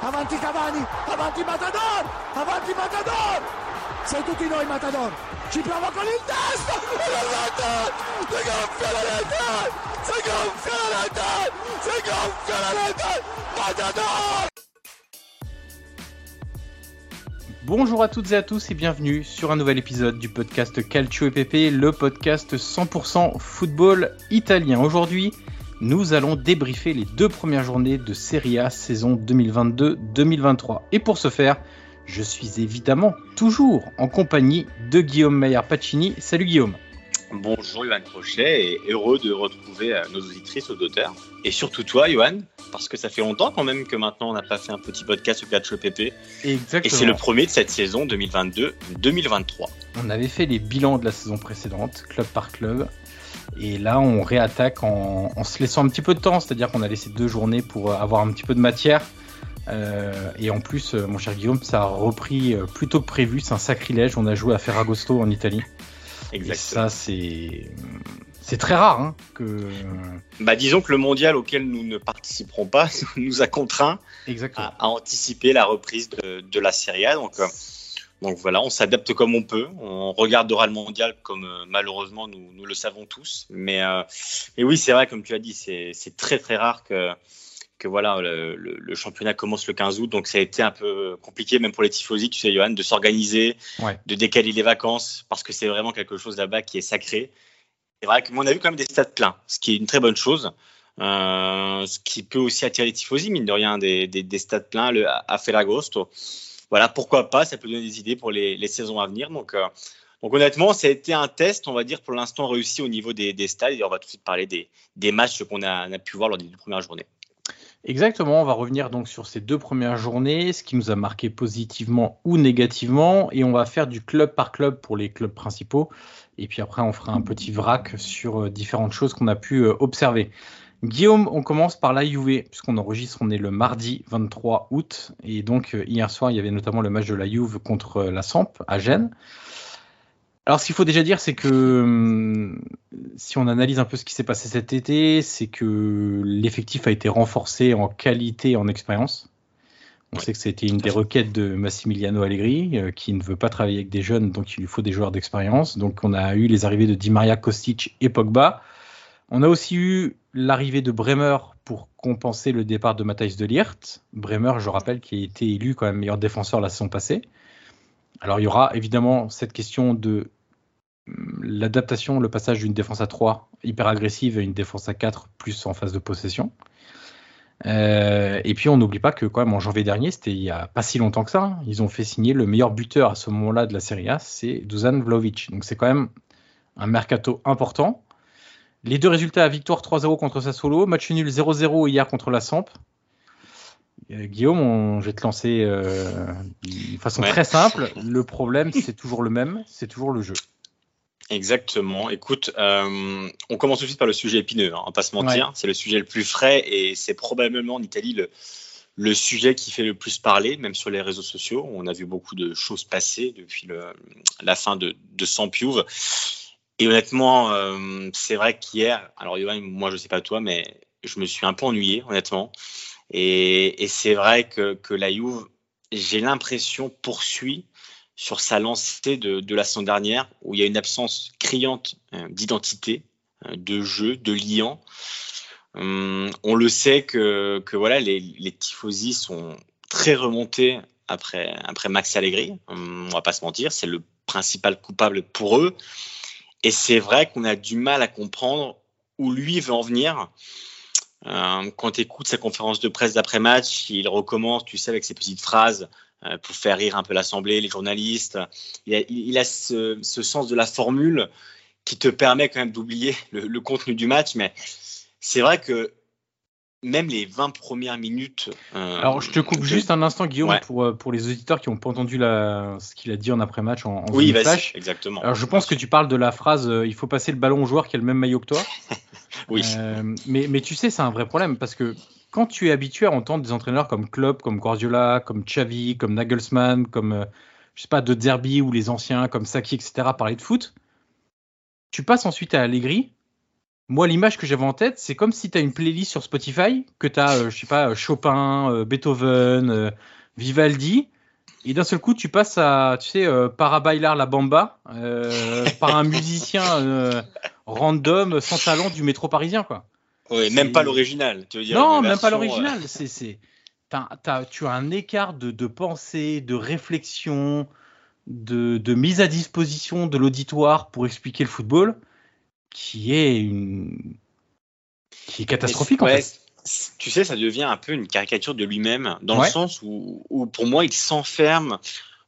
Avanti Cavani, avanti Matador, avanti Matador, sei tutti noi Matador, ci prova con il testo, si gonfia la rete, si gonfia la rete, si gonfia la rete, Matador. Bonjour à toutes et à tous et bienvenue sur un nouvel épisode du podcast Calcio EPP, le podcast 100% football italien. Aujourd'hui, nous allons débriefer les deux premières journées de Serie A saison 2022-2023. Et pour ce faire, je suis évidemment toujours en compagnie de Guillaume Maillard Pacini. Salut Guillaume. Bonjour Yohan Crochet et heureux de retrouver euh, nos auditrices, auditeurs. Et surtout toi, Yohan, parce que ça fait longtemps quand même que maintenant on n'a pas fait un petit podcast sur Catch PP. Exactement. Et c'est le premier de cette saison 2022-2023. On avait fait les bilans de la saison précédente, club par club. Et là, on réattaque en, en se laissant un petit peu de temps, c'est-à-dire qu'on a laissé deux journées pour euh, avoir un petit peu de matière. Euh, et en plus, euh, mon cher Guillaume, ça a repris euh, plus tôt que prévu. C'est un sacrilège. On a joué à Ferragosto en Italie. Et Exactement. ça, c'est c'est très rare hein, que. Bah, disons que le mondial auquel nous ne participerons pas nous a contraints à, à anticiper la reprise de, de la Serie A. Donc, euh, donc voilà, on s'adapte comme on peut. On regardera le mondial comme euh, malheureusement nous, nous le savons tous. Mais, euh, mais oui, c'est vrai, comme tu as dit, c'est très très rare que, que voilà, le, le- le championnat commence le 15 août. Donc ça a été un peu compliqué, même pour les tifosi, tu sais, Johan, de s'organiser, Ouais. de décaler les vacances, parce que c'est vraiment quelque chose là-bas qui est sacré. C'est vrai qu'on a vu quand même des stades pleins, ce qui est une très bonne chose. Euh, ce qui peut aussi attirer les tifosi, mine de rien, des, des, des stades pleins le, à Ferragosto. Voilà, pourquoi pas, ça peut donner des idées pour les, les saisons à venir. Donc, euh, donc honnêtement, ça a été un test, on va dire, pour l'instant réussi au niveau des, des stades. Et on va tout de suite parler des, des matchs qu'on a, a pu voir lors des deux premières journées. Exactement, on va revenir donc sur ces deux premières journées, ce qui nous a marqué positivement ou négativement, et on va faire du club par club pour les clubs principaux, et puis après on fera un petit vrac sur euh, différentes choses qu'on a pu euh, observer. Guillaume, on commence par la Juve, puisqu'on enregistre, on est le mardi 23 août, et donc euh, hier soir, il y avait notamment le match de la Juve contre la Samp à Gênes. Alors, ce qu'il faut déjà dire, c'est que hum, si on analyse un peu ce qui s'est passé cet été, c'est que l'effectif a été renforcé en qualité et en expérience. On sait que c'était une des requêtes de Massimiliano Allegri, euh, qui ne veut pas travailler avec des jeunes, donc il lui faut des joueurs d'expérience. Donc on a eu les arrivées de Di Maria, Kostic et Pogba. On a aussi eu l'arrivée de Bremer pour compenser le départ de Matthijs de Liert. Bremer, je rappelle, qui a été élu quand même meilleur défenseur la saison passée. Alors il y aura évidemment cette question de l'adaptation, le passage d'une défense à 3 hyper agressive à une défense à 4 plus en phase de possession. Euh, et puis on n'oublie pas que quand même en janvier dernier, c'était il y a pas si longtemps que ça, hein, ils ont fait signer le meilleur buteur à ce moment-là de la Serie A, c'est Dusan Vlaovic. Donc c'est quand même un mercato important. Les deux résultats, victoire 3-0 contre Sassuolo, match nul 0-0 hier contre la Samp. Euh, Guillaume, je vais te lancer euh, de façon très simple. Le problème, c'est toujours le même, c'est toujours le jeu. Exactement. Écoute, euh, on commence tout de suite par le sujet épineux, hein, on va pas se mentir. C'est le sujet le plus frais et c'est probablement en Italie le, le, sujet qui fait le plus parler, même sur les réseaux sociaux. On a vu beaucoup de choses passer depuis le, la fin de, de Sampiouve. Et honnêtement, euh, c'est vrai qu'hier, alors Yoann, moi je sais pas toi, mais je me suis un peu ennuyé, honnêtement. Et, et c'est vrai que, que la Juve, j'ai l'impression, poursuit sur sa lancée de, de, la saison dernière, où il y a une absence criante euh, d'identité, euh, de jeu, de liant. Hum, on le sait que, que voilà, les, les tifosi sont très remontés après, après Max Allegri. Hum, on va pas se mentir, c'est le principal coupable pour eux. Et c'est vrai qu'on a du mal à comprendre où lui veut en venir. Euh, quand tu écoutes sa conférence de presse d'après-match, il recommence, tu sais, avec ses petites phrases euh, pour faire rire un peu l'Assemblée, les journalistes. Il a, ce, sens de la formule qui te permet quand même d'oublier le, contenu du match. Mais c'est vrai que même les 20 premières minutes. Euh, Alors, je te coupe de... juste un instant, Guillaume, ouais. pour, euh, pour les auditeurs qui n'ont pas entendu la, ce qu'il a dit en après-match en, en Oui, vas-y, exactement. Alors, je pense que tu parles de la phrase euh, il faut passer le ballon au joueur qui a le même maillot que toi. oui. Euh, mais, mais tu sais, c'est un vrai problème parce que quand tu es habitué à entendre des entraîneurs comme Klopp, comme Guardiola, comme Xavi, comme Nagelsmann, comme je sais pas de Derby ou les anciens comme Saki, etc. parler de foot, tu passes ensuite à Allegri. Moi, l'image que j'avais en tête, c'est comme si tu as une playlist sur Spotify, que tu as, euh, je sais pas, Chopin, euh, Beethoven, euh, Vivaldi, et d'un seul coup, tu passes à, tu sais, euh, Para bailar la bamba, par un musicien random, sans talent du métro parisien, quoi. Oui, même pas l'original, tu veux dire Non, même pas l'original. C'est, c'est, tu as un écart de, de pensée, de réflexion, de, de, mise à disposition de l'auditoire pour expliquer le football, qui est une, qui est catastrophique ouais, en fait. Tu sais, ça devient un peu une caricature de lui-même, dans ouais. le sens où, où, pour moi, il s'enferme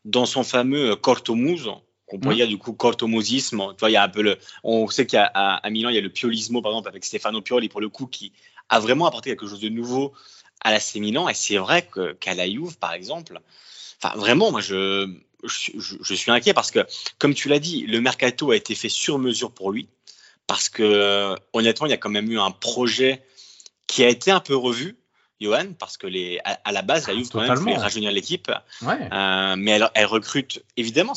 dans son fameux cortomuse, qu'on pourrait dire du coup cortomosisme. Tu vois, il y a un peu le, on sait qu'à à, à Milan, il y a le piolismo par exemple avec Stefano Pioli pour le coup qui a vraiment apporté quelque chose de nouveau à la Milan. Et c'est vrai que qu'à la Juve, par exemple, enfin vraiment, moi je, je, je suis inquiet parce que comme tu l'as dit, le mercato a été fait sur mesure pour lui parce que honnêtement, il y a quand même eu un projet qui a été un peu revu. Johan, parce que les, à, à la base, la Juve quand même voulait rajeunir l'équipe, ouais. euh, mais elle, elle, recrute évidemment.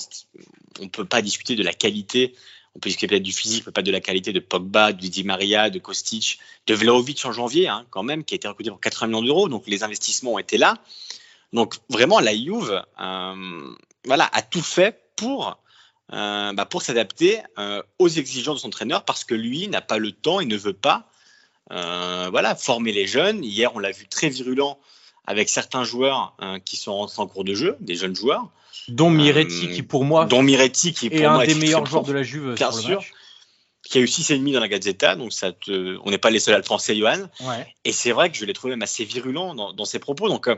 On peut pas discuter de la qualité, on peut discuter peut-être du physique, mais pas de la qualité de Pogba, de Di Maria, de Kostic, de Vlaovic en janvier, hein, quand même, qui a été recruté pour 80 millions d'euros. Donc les investissements ont été là. Donc vraiment, la Juve, euh, voilà, a tout fait pour euh, bah, pour s'adapter euh, aux exigences de son entraîneur parce que lui n'a pas le temps et ne veut pas euh, voilà, former les jeunes. Hier, on l'a vu très virulent avec certains joueurs euh, qui sont rentrés en cours de jeu, des jeunes joueurs. Dont Miretti, qui pour moi, dont Miretti, qui pour est moi un des meilleurs joueurs de la Juve, bien sûr. Match. Qui a eu 6,5 dans la Gazzetta, donc ça te... on n'est pas les seuls à le penser, Johan. Ouais. Et c'est vrai que je l'ai trouvé même assez virulent dans, dans ses propos. Donc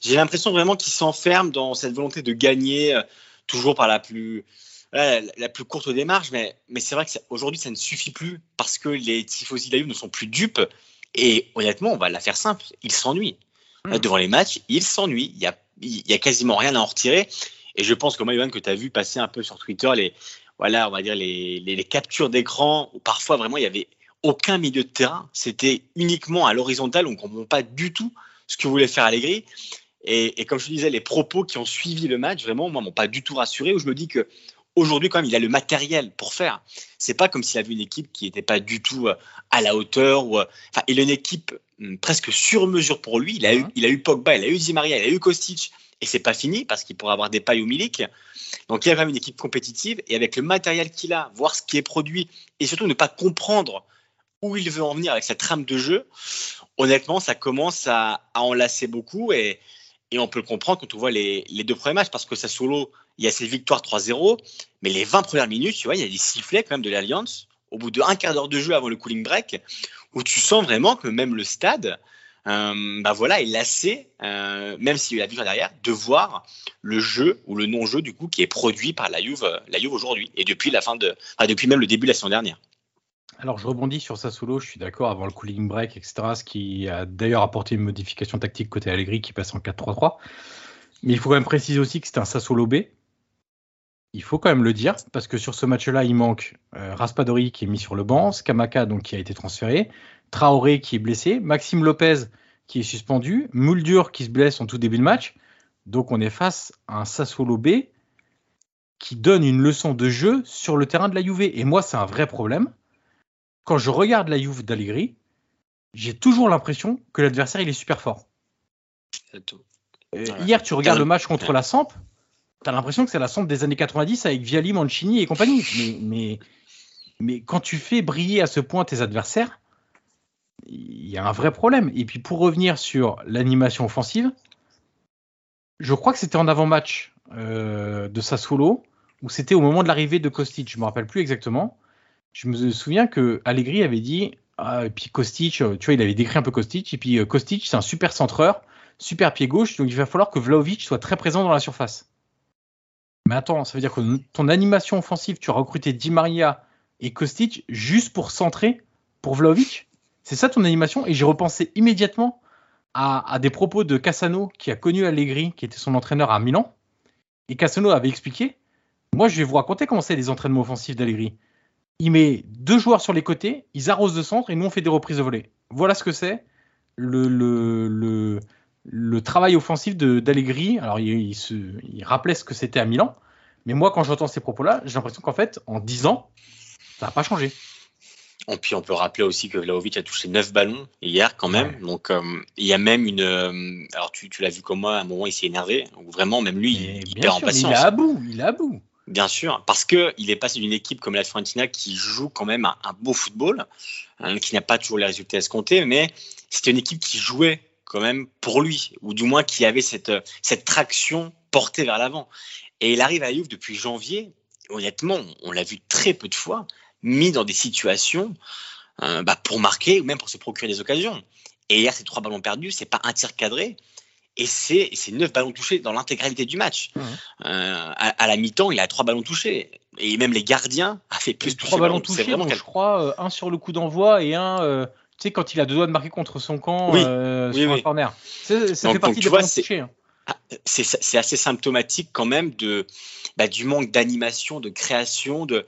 j'ai l'impression vraiment qu'il s'enferme dans cette volonté de gagner, toujours par la plus, la, la, plus courte démarche, mais, mais c'est vrai qu'aujourd'hui, ça ne suffit plus parce que les tifosi de la ne sont plus dupes. Et honnêtement, on va la faire simple, ils s'ennuient. Mmh. Devant les matchs, ils s'ennuient. Il y a, y a quasiment rien à en retirer. Et je pense que moi, Johan, que tu as vu passer un peu sur Twitter les, voilà, on va dire les, les, les captures d'écran où parfois vraiment il y avait aucun milieu de terrain. C'était uniquement à l'horizontale. On ne comprend pas du tout ce que voulait faire Allegri. Et, comme je disais, les propos qui ont suivi le match, vraiment, moi, m'ont pas du tout rassuré. Où je me dis que aujourd'hui, quand même, il a le matériel pour faire. C'est pas comme s'il avait une équipe qui n'était pas du tout euh, à la hauteur. Ou, euh, enfin, il a une équipe hum, presque sur mesure pour lui. Il a, eu, il a eu Pogba, il a eu Di Maria, il a eu Kostic. Et c'est pas fini parce qu'il pourra avoir des pailles ou Milik. Donc il y a quand même une équipe compétitive et avec le matériel qu'il a, voir ce qui est produit et surtout ne pas comprendre où il veut en venir avec sa trame de jeu, honnêtement, ça commence à, à enlacer beaucoup et, et, on peut le comprendre quand on voit les, deux premiers matchs parce que ça solo, il y a cette victoire 3-0, mais les 20 premières minutes, tu vois, il y a des sifflets quand même de l'Alliance au bout de un quart d'heure de jeu avant le cooling break où tu sens vraiment que même le stade, euh, bah voilà, est lassé, euh, même s'il y a la victoire derrière, de voir le jeu ou le non-jeu du coup qui est produit par la Juve, la Juve aujourd'hui et depuis la fin de, depuis même le début de la saison dernière. Alors je rebondis sur Sassuolo, je suis d'accord avant le cooling break, etc. Ce qui a d'ailleurs apporté une modification tactique côté Allegri qui passe en 4-3-3. Mais il faut quand même préciser aussi que c'est un Sassuolo B. Il faut quand même le dire, parce que sur ce match-là, il manque euh, Raspadori qui est mis sur le banc, Skamaka donc, qui a été transféré, Traoré qui est blessé, Maxime Lopez qui est suspendu, Muldur qui se blesse en tout début de match. Donc on est face à un Sassuolo B qui donne une leçon de jeu sur le terrain de la Juve. Et moi, c'est un vrai problème quand je regarde la Juve d'Allegri, j'ai toujours l'impression que l'adversaire il est super fort. Euh, hier, tu regardes le match contre la Samp, tu as l'impression que c'est la Samp des années 90 avec Viali, Mancini et compagnie. Mais, mais, mais quand tu fais briller à ce point tes adversaires, il y a un vrai problème. Et puis pour revenir sur l'animation offensive, je crois que c'était en avant-match euh, de Sassuolo, ou c'était au moment de l'arrivée de Kostic, je ne me rappelle plus exactement je me souviens que Allegri avait dit, ah, et puis Kostic, euh, tu vois, il avait décrit un peu Kostic, et puis euh, Kostic, c'est un super centreur, super pied gauche, donc il va falloir que Vlaovic soit très présent dans la surface. Mais attends, ça veut dire que ton animation offensive, tu as recruté Di Maria et Kostic juste pour centrer pour Vlaovic C'est ça ton animation? Et j'ai repensé immédiatement à, à, des propos de Cassano, qui a connu Allegri, qui était son entraîneur à Milan. Et Cassano avait expliqué Moi, je vais vous raconter comment c'est les entraînements offensifs d'Allegri il met deux joueurs sur les côtés, ils arrosent de centre et nous on fait des reprises de volée. Voilà ce que c'est le, le, le, travail offensif d'Allegri. Alors il, il, rappelait ce que c'était à Milan, mais moi quand j'entends ces propos-là, j'ai l'impression qu'en fait en 10 ans, ça n'a pas changé. Et puis on peut rappeler aussi que Vlaovic a touché 9 ballons hier quand même. Donc euh, il y a même une. Euh, alors tu, tu l'as vu comme moi, à un moment il s'est énervé. Donc vraiment, même lui, il, perd en patience. Il est à bout, il est à bout. Bien sûr, parce qu'il est passé d'une équipe comme la Fiorentina qui joue quand même un, beau football, hein, qui n'a pas toujours les résultats escomptés, mais c'était une équipe qui jouait quand même pour lui, ou du moins qui avait cette, traction portée vers l'avant. Et il arrive à Juve depuis janvier, honnêtement, on l'a vu très peu de fois, mis dans des situations euh, bah, pour marquer ou même pour se procurer des occasions. Et hier, ces trois ballons perdus, c'est pas un tir cadré, et c'est neuf ballons touchés dans l'intégralité du match. Euh, à, la mi-temps, il a trois ballons touchés. Et même les gardiens a fait plus de trois ballons touchés. Vraiment je crois euh, un sur le coup d'envoi et un, euh, tu sais, quand il a deux doigts de marquer contre son camp sur un corner. Ça fait partie des ballons touchés. Hein. Ah, c'est assez symptomatique quand même de, bah, du manque d'animation, de création, de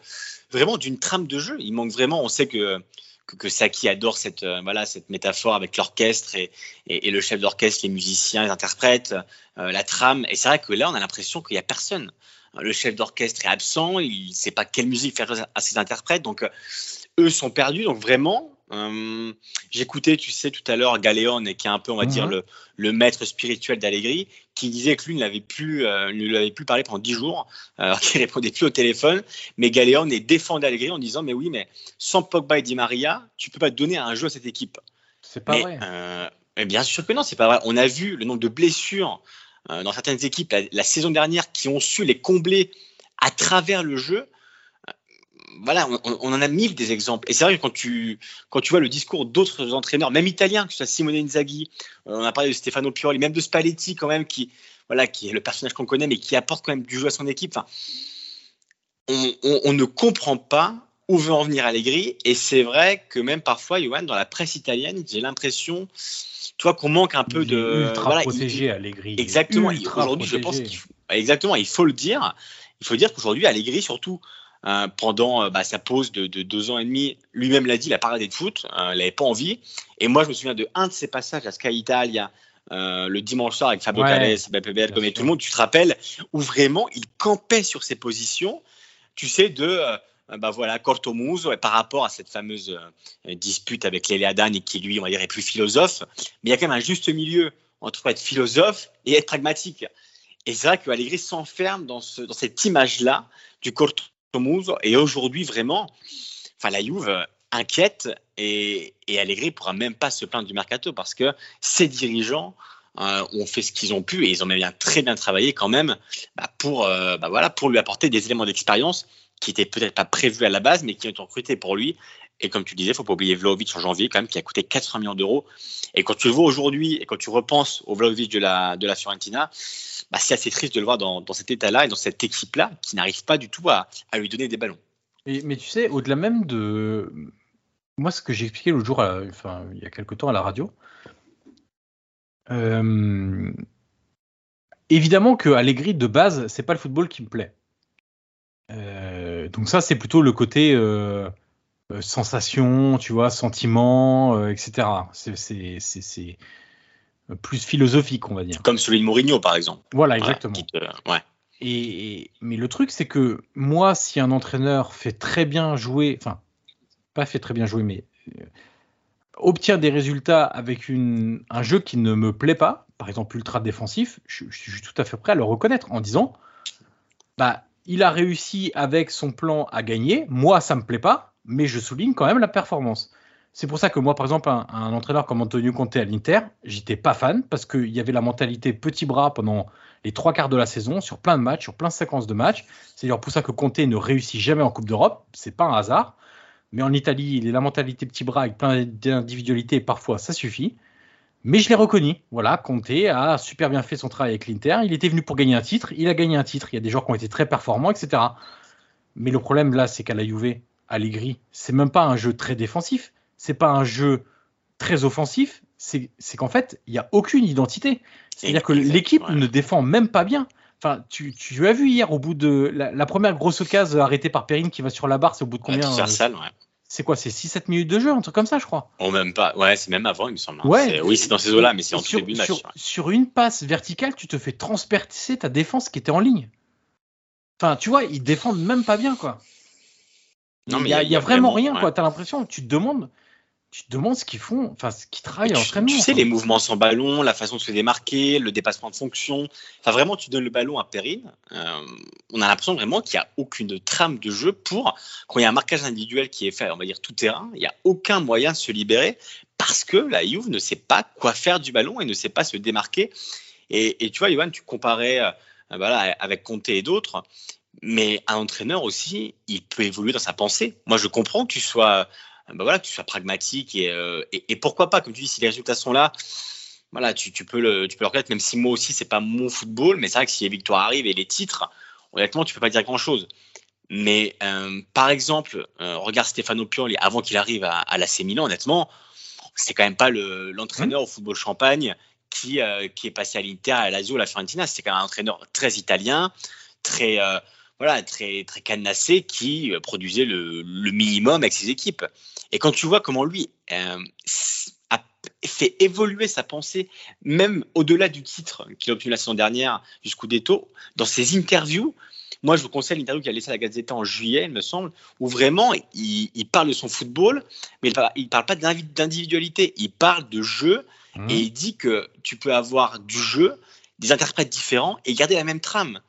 vraiment d'une trame de jeu. Il manque vraiment. On sait que que, Saki adore cette, euh, voilà, cette métaphore avec l'orchestre et, et, le chef d'orchestre, les musiciens, les interprètes, euh, la trame. Et c'est vrai que là, on a l'impression qu'il n'y a personne. Le chef d'orchestre est absent, il ne sait pas quelle musique faire à ses interprètes. Donc, euh, eux sont perdus. Donc, vraiment, j'écoutais, tu sais, tout à l'heure Galéon, qui est un peu, on va dire, mhm. le, maître spirituel d'Allegri, qui disait que lui ne l'avait plus, euh, ne lui avait plus parlé pendant dix jours, alors qu'il répondait plus au téléphone. Mais Galéon est défendu Allegri en disant, mais oui, mais sans Pogba et Di Maria, tu peux pas donner un jeu à cette équipe. C'est pas vrai. Euh, mais bien sûr que non, c'est pas vrai. On a vu le nombre de blessures dans certaines équipes la, saison dernière qui ont su les combler à travers le jeu voilà, on, en a mille des exemples. Et c'est vrai que quand tu, quand tu vois le discours d'autres entraîneurs, même italiens, que ce soit Simone Inzaghi, on a parlé de Stefano Pioli, même de Spalletti quand même, qui, voilà, qui est le personnage qu'on connaît, mais qui apporte quand même du jeu à son équipe. Enfin, on, ne comprend pas où veut en venir Allegri. Et c'est vrai que même parfois, Johan, dans la presse italienne, j'ai l'impression, toi, qu'on manque un peu de. Ultra voilà, protégé Allegri. Exactement. Aujourd'hui, je pense qu'il faut, exactement, il faut le dire. Il faut dire qu'aujourd'hui, Allegri, surtout euh, pendant bah, sa pause de, deux ans et demi. Lui-même l'a dit, il a pas de foot, il n'avait pas envie. Et moi, je me souviens de un de ses passages à Sky Italia. le dimanche soir avec Fabio ouais, Calès, comme tout le monde, tu te rappelles, où vraiment il campait sur ses positions, tu sais, de bah voilà, Cortomuso, et par rapport à cette fameuse dispute avec Lélia et qui lui, on va dire, est plus philosophe, mais il y a quand même un juste milieu entre être philosophe et être pragmatique. Et c'est vrai que Allegri s'enferme dans, ce, dans cette image-là du Cortomuso. Et aujourd'hui, vraiment, enfin, la Juve inquiète et, et Allegri pourra même pas se plaindre du mercato parce que ses dirigeants euh, ont fait ce qu'ils ont pu et ils ont bien très bien travaillé quand même bah, pour, euh, bah, voilà, pour lui apporter des éléments d'expérience qui n'étaient peut-être pas prévus à la base, mais qui ont été recrutés pour lui. Et comme tu disais, il faut pas oublier Vlaovic en janvier, quand même, qui a coûté 80 millions d'euros. Et quand tu le vois aujourd'hui, et quand tu repenses au Vlaovic de la, de la Fiorentina, bah, c'est assez triste de le voir dans, dans cet état-là et dans cette équipe-là qui n'arrive pas du tout à, à, lui donner des ballons. mais tu sais, au-delà même de. Moi, ce que j'ai expliqué l'autre jour, enfin, il y a quelque temps à la radio, euh... évidemment que Allegri, de base, c'est pas le football qui me plaît. Euh, donc ça, c'est plutôt le côté euh, sensation, tu vois, sentiment, etc. C'est plus philosophique, on va dire. Comme celui de Mourinho, par exemple. Voilà, exactement. ouais. Et, mais le truc, c'est que moi, si un entraîneur fait très bien jouer, enfin, pas fait très bien jouer, mais obtient des résultats avec un jeu qui ne me plaît pas, par exemple ultra défensif, je, suis tout à fait prêt à le reconnaître en disant, bah, il a réussi avec son plan à gagner, moi ça me plaît pas, mais je souligne quand même la performance. C'est pour ça que moi, par exemple, un, entraîneur comme Antonio Conte à l'Inter, j'étais pas fan parce qu'il y avait la mentalité petit bras pendant les trois quarts de la saison, sur plein de matchs, sur plein de séquences de matchs. C'est d'ailleurs pour ça que Conte ne réussit jamais en Coupe d'Europe. C'est pas un hasard. Mais en Italie, il est la mentalité petit bras avec plein d'individualités, parfois ça suffit. Mais je l'ai reconnu. Voilà, Conte a super bien fait son travail avec l'Inter. Il était venu pour gagner un titre. Il a gagné un titre. Il y a des joueurs qui ont été très performants, etc. Mais le problème là, c'est qu'à la Juve, Allegri, c'est même pas un jeu très défensif, c'est pas un jeu très offensif, c'est qu'en fait, il n'y a aucune identité. C'est-à-dire que l'équipe ne défend même pas bien. Enfin, tu, tu, as vu hier au bout de la, première grosse occasion arrêtée par Perrine qui va sur la barre, c'est au bout de combien euh, C'est quoi C'est 6-7 minutes de jeu, un truc comme ça, je crois. Oh, même pas. Ouais, c'est même avant, il me semble. Hein. Ouais. Oui, c'est dans ces eaux-là, mais c'est en tout début de match. Sur, sur, une passe verticale, tu te fais transpercer ta défense qui était en ligne. Enfin, tu vois, ils défendent même pas bien, quoi. Non, mais il y, a, vraiment, rien, quoi. T'as l'impression, tu te demandes, tu te demandes ce qu'ils font, enfin, ce qu'ils travaillent en entraînement. Tu sais, les mouvements sans ballon, la façon de se démarquer, le dépassement de fonction. Enfin, vraiment, tu donnes le ballon à Perrine. Euh, on a l'impression vraiment qu'il n'y a aucune trame de jeu pour, quand il y a un marquage individuel qui est fait, on va dire tout terrain, il n'y a aucun moyen de se libérer parce que la Juve ne sait pas quoi faire du ballon et ne sait pas se démarquer. Et, tu vois, Johan, tu comparais euh, voilà, avec Conte et d'autres. Mais un entraîneur aussi, il peut évoluer dans sa pensée. Moi, je comprends que tu sois, ben voilà, que tu sois pragmatique euh, et, et, pourquoi pas, comme tu dis, si les résultats sont là, voilà, tu, tu peux le, tu peux le reconnaître. Même si moi aussi, c'est pas mon football, mais c'est vrai que si les victoires arrivent et les titres, honnêtement, tu peux pas dire grand chose. Mais euh, par exemple, regarde Stefano Pioli avant qu'il arrive à, à l'AC Milan, honnêtement, c'est quand même pas l'entraîneur au football champagne qui, qui est passé à l'Inter, à Lazio, à la Fiorentina. C'est quand même un entraîneur très italien, très voilà, très, très canassé qui euh, produisait le, minimum avec ses équipes. Et quand tu vois comment lui euh, a fait évoluer sa pensée, même au-delà du titre qu'il a obtenu la saison dernière jusqu'au déto, dans ses interviews, moi je vous conseille l'interview qu'il a laissée à la Gazette en juillet, il me semble, où vraiment il, parle de son football, mais il ne parle, pas d'individualité, il parle de jeu mmh. et il dit que tu peux avoir du jeu, des interprètes différents et garder la même trame.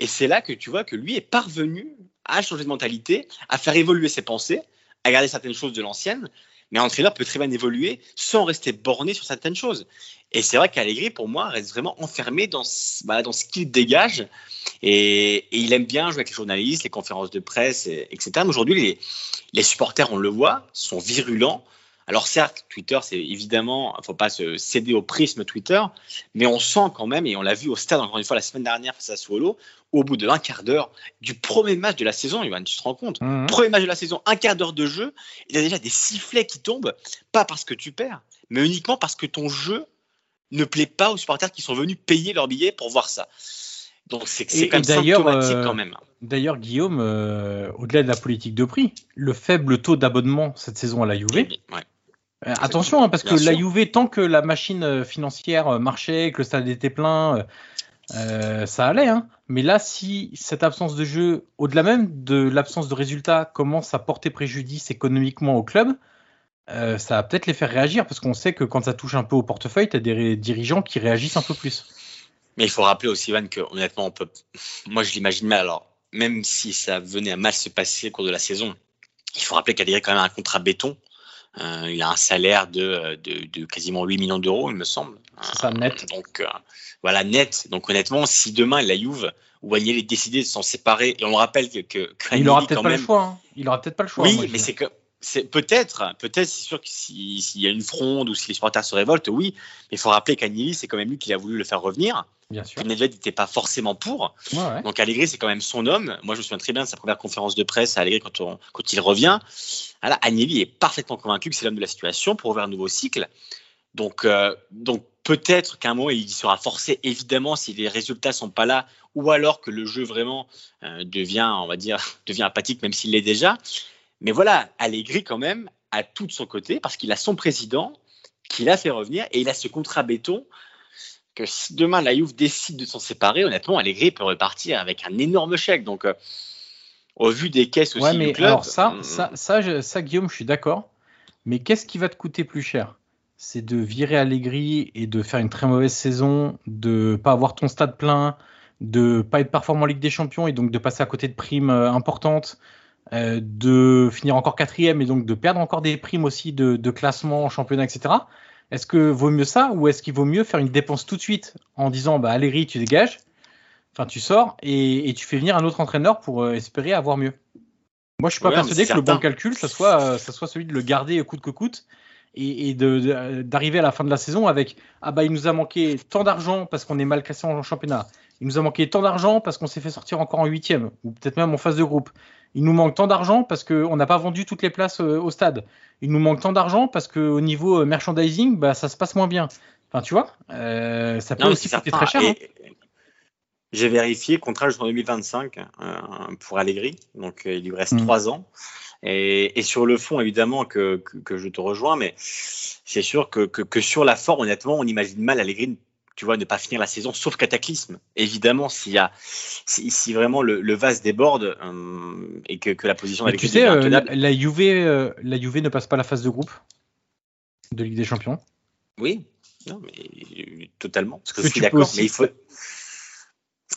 Et c'est là que tu vois que lui est parvenu à changer de mentalité, à faire évoluer ses pensées, à garder certaines choses de l'ancienne. Mais un entraîneur peut très bien évoluer sans rester borné sur certaines choses. Et c'est vrai qu'Allegri, pour moi, reste vraiment enfermé dans, bah, dans ce qu'il dégage. Et, il aime bien jouer avec les journalistes, les conférences de presse, etc. Mais aujourd'hui, les, supporters, on le voit, sont virulents. Alors certes, Twitter, c'est évidemment, il ne faut pas se céder au prisme Twitter, mais on sent quand même, et on l'a vu au stade encore une fois la semaine dernière face à Solo, au bout d'un quart d'heure du premier match de la saison, tu te rends compte? Mhm. Premier match de la saison, un quart d'heure de jeu, il y a déjà des sifflets qui tombent, pas parce que tu perds, mais uniquement parce que ton jeu ne plaît pas aux supporters qui sont venus payer leur billet pour voir ça. Donc c'est quand même symptomatique quand même. D'ailleurs, Guillaume, au-delà de la politique de prix, le faible taux d'abonnement cette saison à la Juve. Ouais. attention, hein, parce que la Juve, tant que la machine financière marchait, que le stade était plein, euh, ça allait, hein. Mais là, si cette absence de jeu, au-delà même de l'absence de résultats, commence à porter préjudice économiquement au club, euh, ça va peut-être les faire réagir parce qu'on sait que quand ça touche un peu au portefeuille, tu as des dirigeants qui réagissent un peu plus. Mais il faut rappeler aussi, Ivan, que honnêtement, on peut... moi je l'imagine mal. Alors, même si ça venait à mal se passer au cours de la saison, il faut rappeler y a quand même un contrat béton. Euh, il a un salaire de, de, quasiment 8 millions d'euros, il me semble. C'est ça, net. donc, voilà, net. Donc honnêtement, si demain la Juve ou Agnelli décidait de s'en séparer, et on le rappelle que, que, il aura peut-être pas le choix. Hein. Aura peut-être pas le choix. Oui, mais c'est que peut-être, peut-être, c'est sûr que s'il y a une fronde ou si les supporters se révoltent, oui. Mais il faut rappeler qu'Agnelli, c'est quand même lui qui a voulu le faire revenir. Bien sûr. Nedved n'était pas forcément pour. Donc Allegri, c'est quand même son homme. Moi, je me souviens très bien de sa première conférence de presse à Allegri quand, on, quand il revient. Alors, Agnelli est parfaitement convaincu que c'est l'homme de la situation pour ouvrir un nouveau cycle. Donc, euh, donc peut-être qu'à un moment, il sera forcé, évidemment, si les résultats sont pas là, ou alors que le jeu vraiment euh, devient, on va dire, devient apathique, même s'il l'est déjà. Mais voilà, Allegri, quand même, a tout de son côté, parce qu'il a son président qui l'a fait revenir, et il a ce contrat béton que si demain la Juve décide de s'en séparer, honnêtement, Allegri peut repartir avec un énorme chèque. Donc, euh, au vu des caisses aussi ouais, mais du club, Alors ça, ça, ça, ça, Guillaume, je suis d'accord. Mais qu'est-ce qui va te coûter plus cher? C'est de virer Allegri et de faire une très mauvaise saison, de pas avoir ton stade plein, de pas être performant en Ligue des Champions et donc de passer à côté de primes euh, importantes, euh, de finir encore quatrième et donc de perdre encore des primes aussi de, classement en championnat, etc. Est-ce que vaut mieux ça ou est-ce qu'il vaut mieux faire une dépense tout de suite en disant bah Allegri tu dégages, enfin tu sors et, tu fais venir un autre entraîneur pour euh, espérer avoir mieux? Moi je suis pas persuadé que le bon calcul ça soit, ça soit celui de le garder coûte que coûte et, d'arriver à la fin de la saison avec ah bah il nous a manqué tant d'argent parce qu'on est mal classé en championnat. Il nous a manqué tant d'argent parce qu'on s'est fait sortir encore en huitième ou peut-être même en phase de groupe. Il nous manque tant d'argent parce qu'on n'a pas vendu toutes les places euh, au stade. Il nous manque tant d'argent parce qu'au niveau euh, merchandising, bah, ça se passe moins bien. Enfin, tu vois, euh, ça peut aussi coûter très cher. Hein. J'ai vérifié, contrat jusqu'en 2025 pour Allegri, donc il lui reste hmm. trois ans. Et, sur le fond, évidemment, que, je te rejoins, mais c'est sûr que, sur la forme, honnêtement, on imagine mal Allegri tu vois, ne pas finir la saison, sauf cataclysme. Évidemment, s'il y a, si, vraiment le, vase déborde euh, et que, la position d'Allegri. Tu sais, euh, la, Juve, euh, la Juve ne passe pas la phase de groupe de Ligue des Champions. Oui, non, mais totalement. Parce que, je suis d'accord, mais il faut.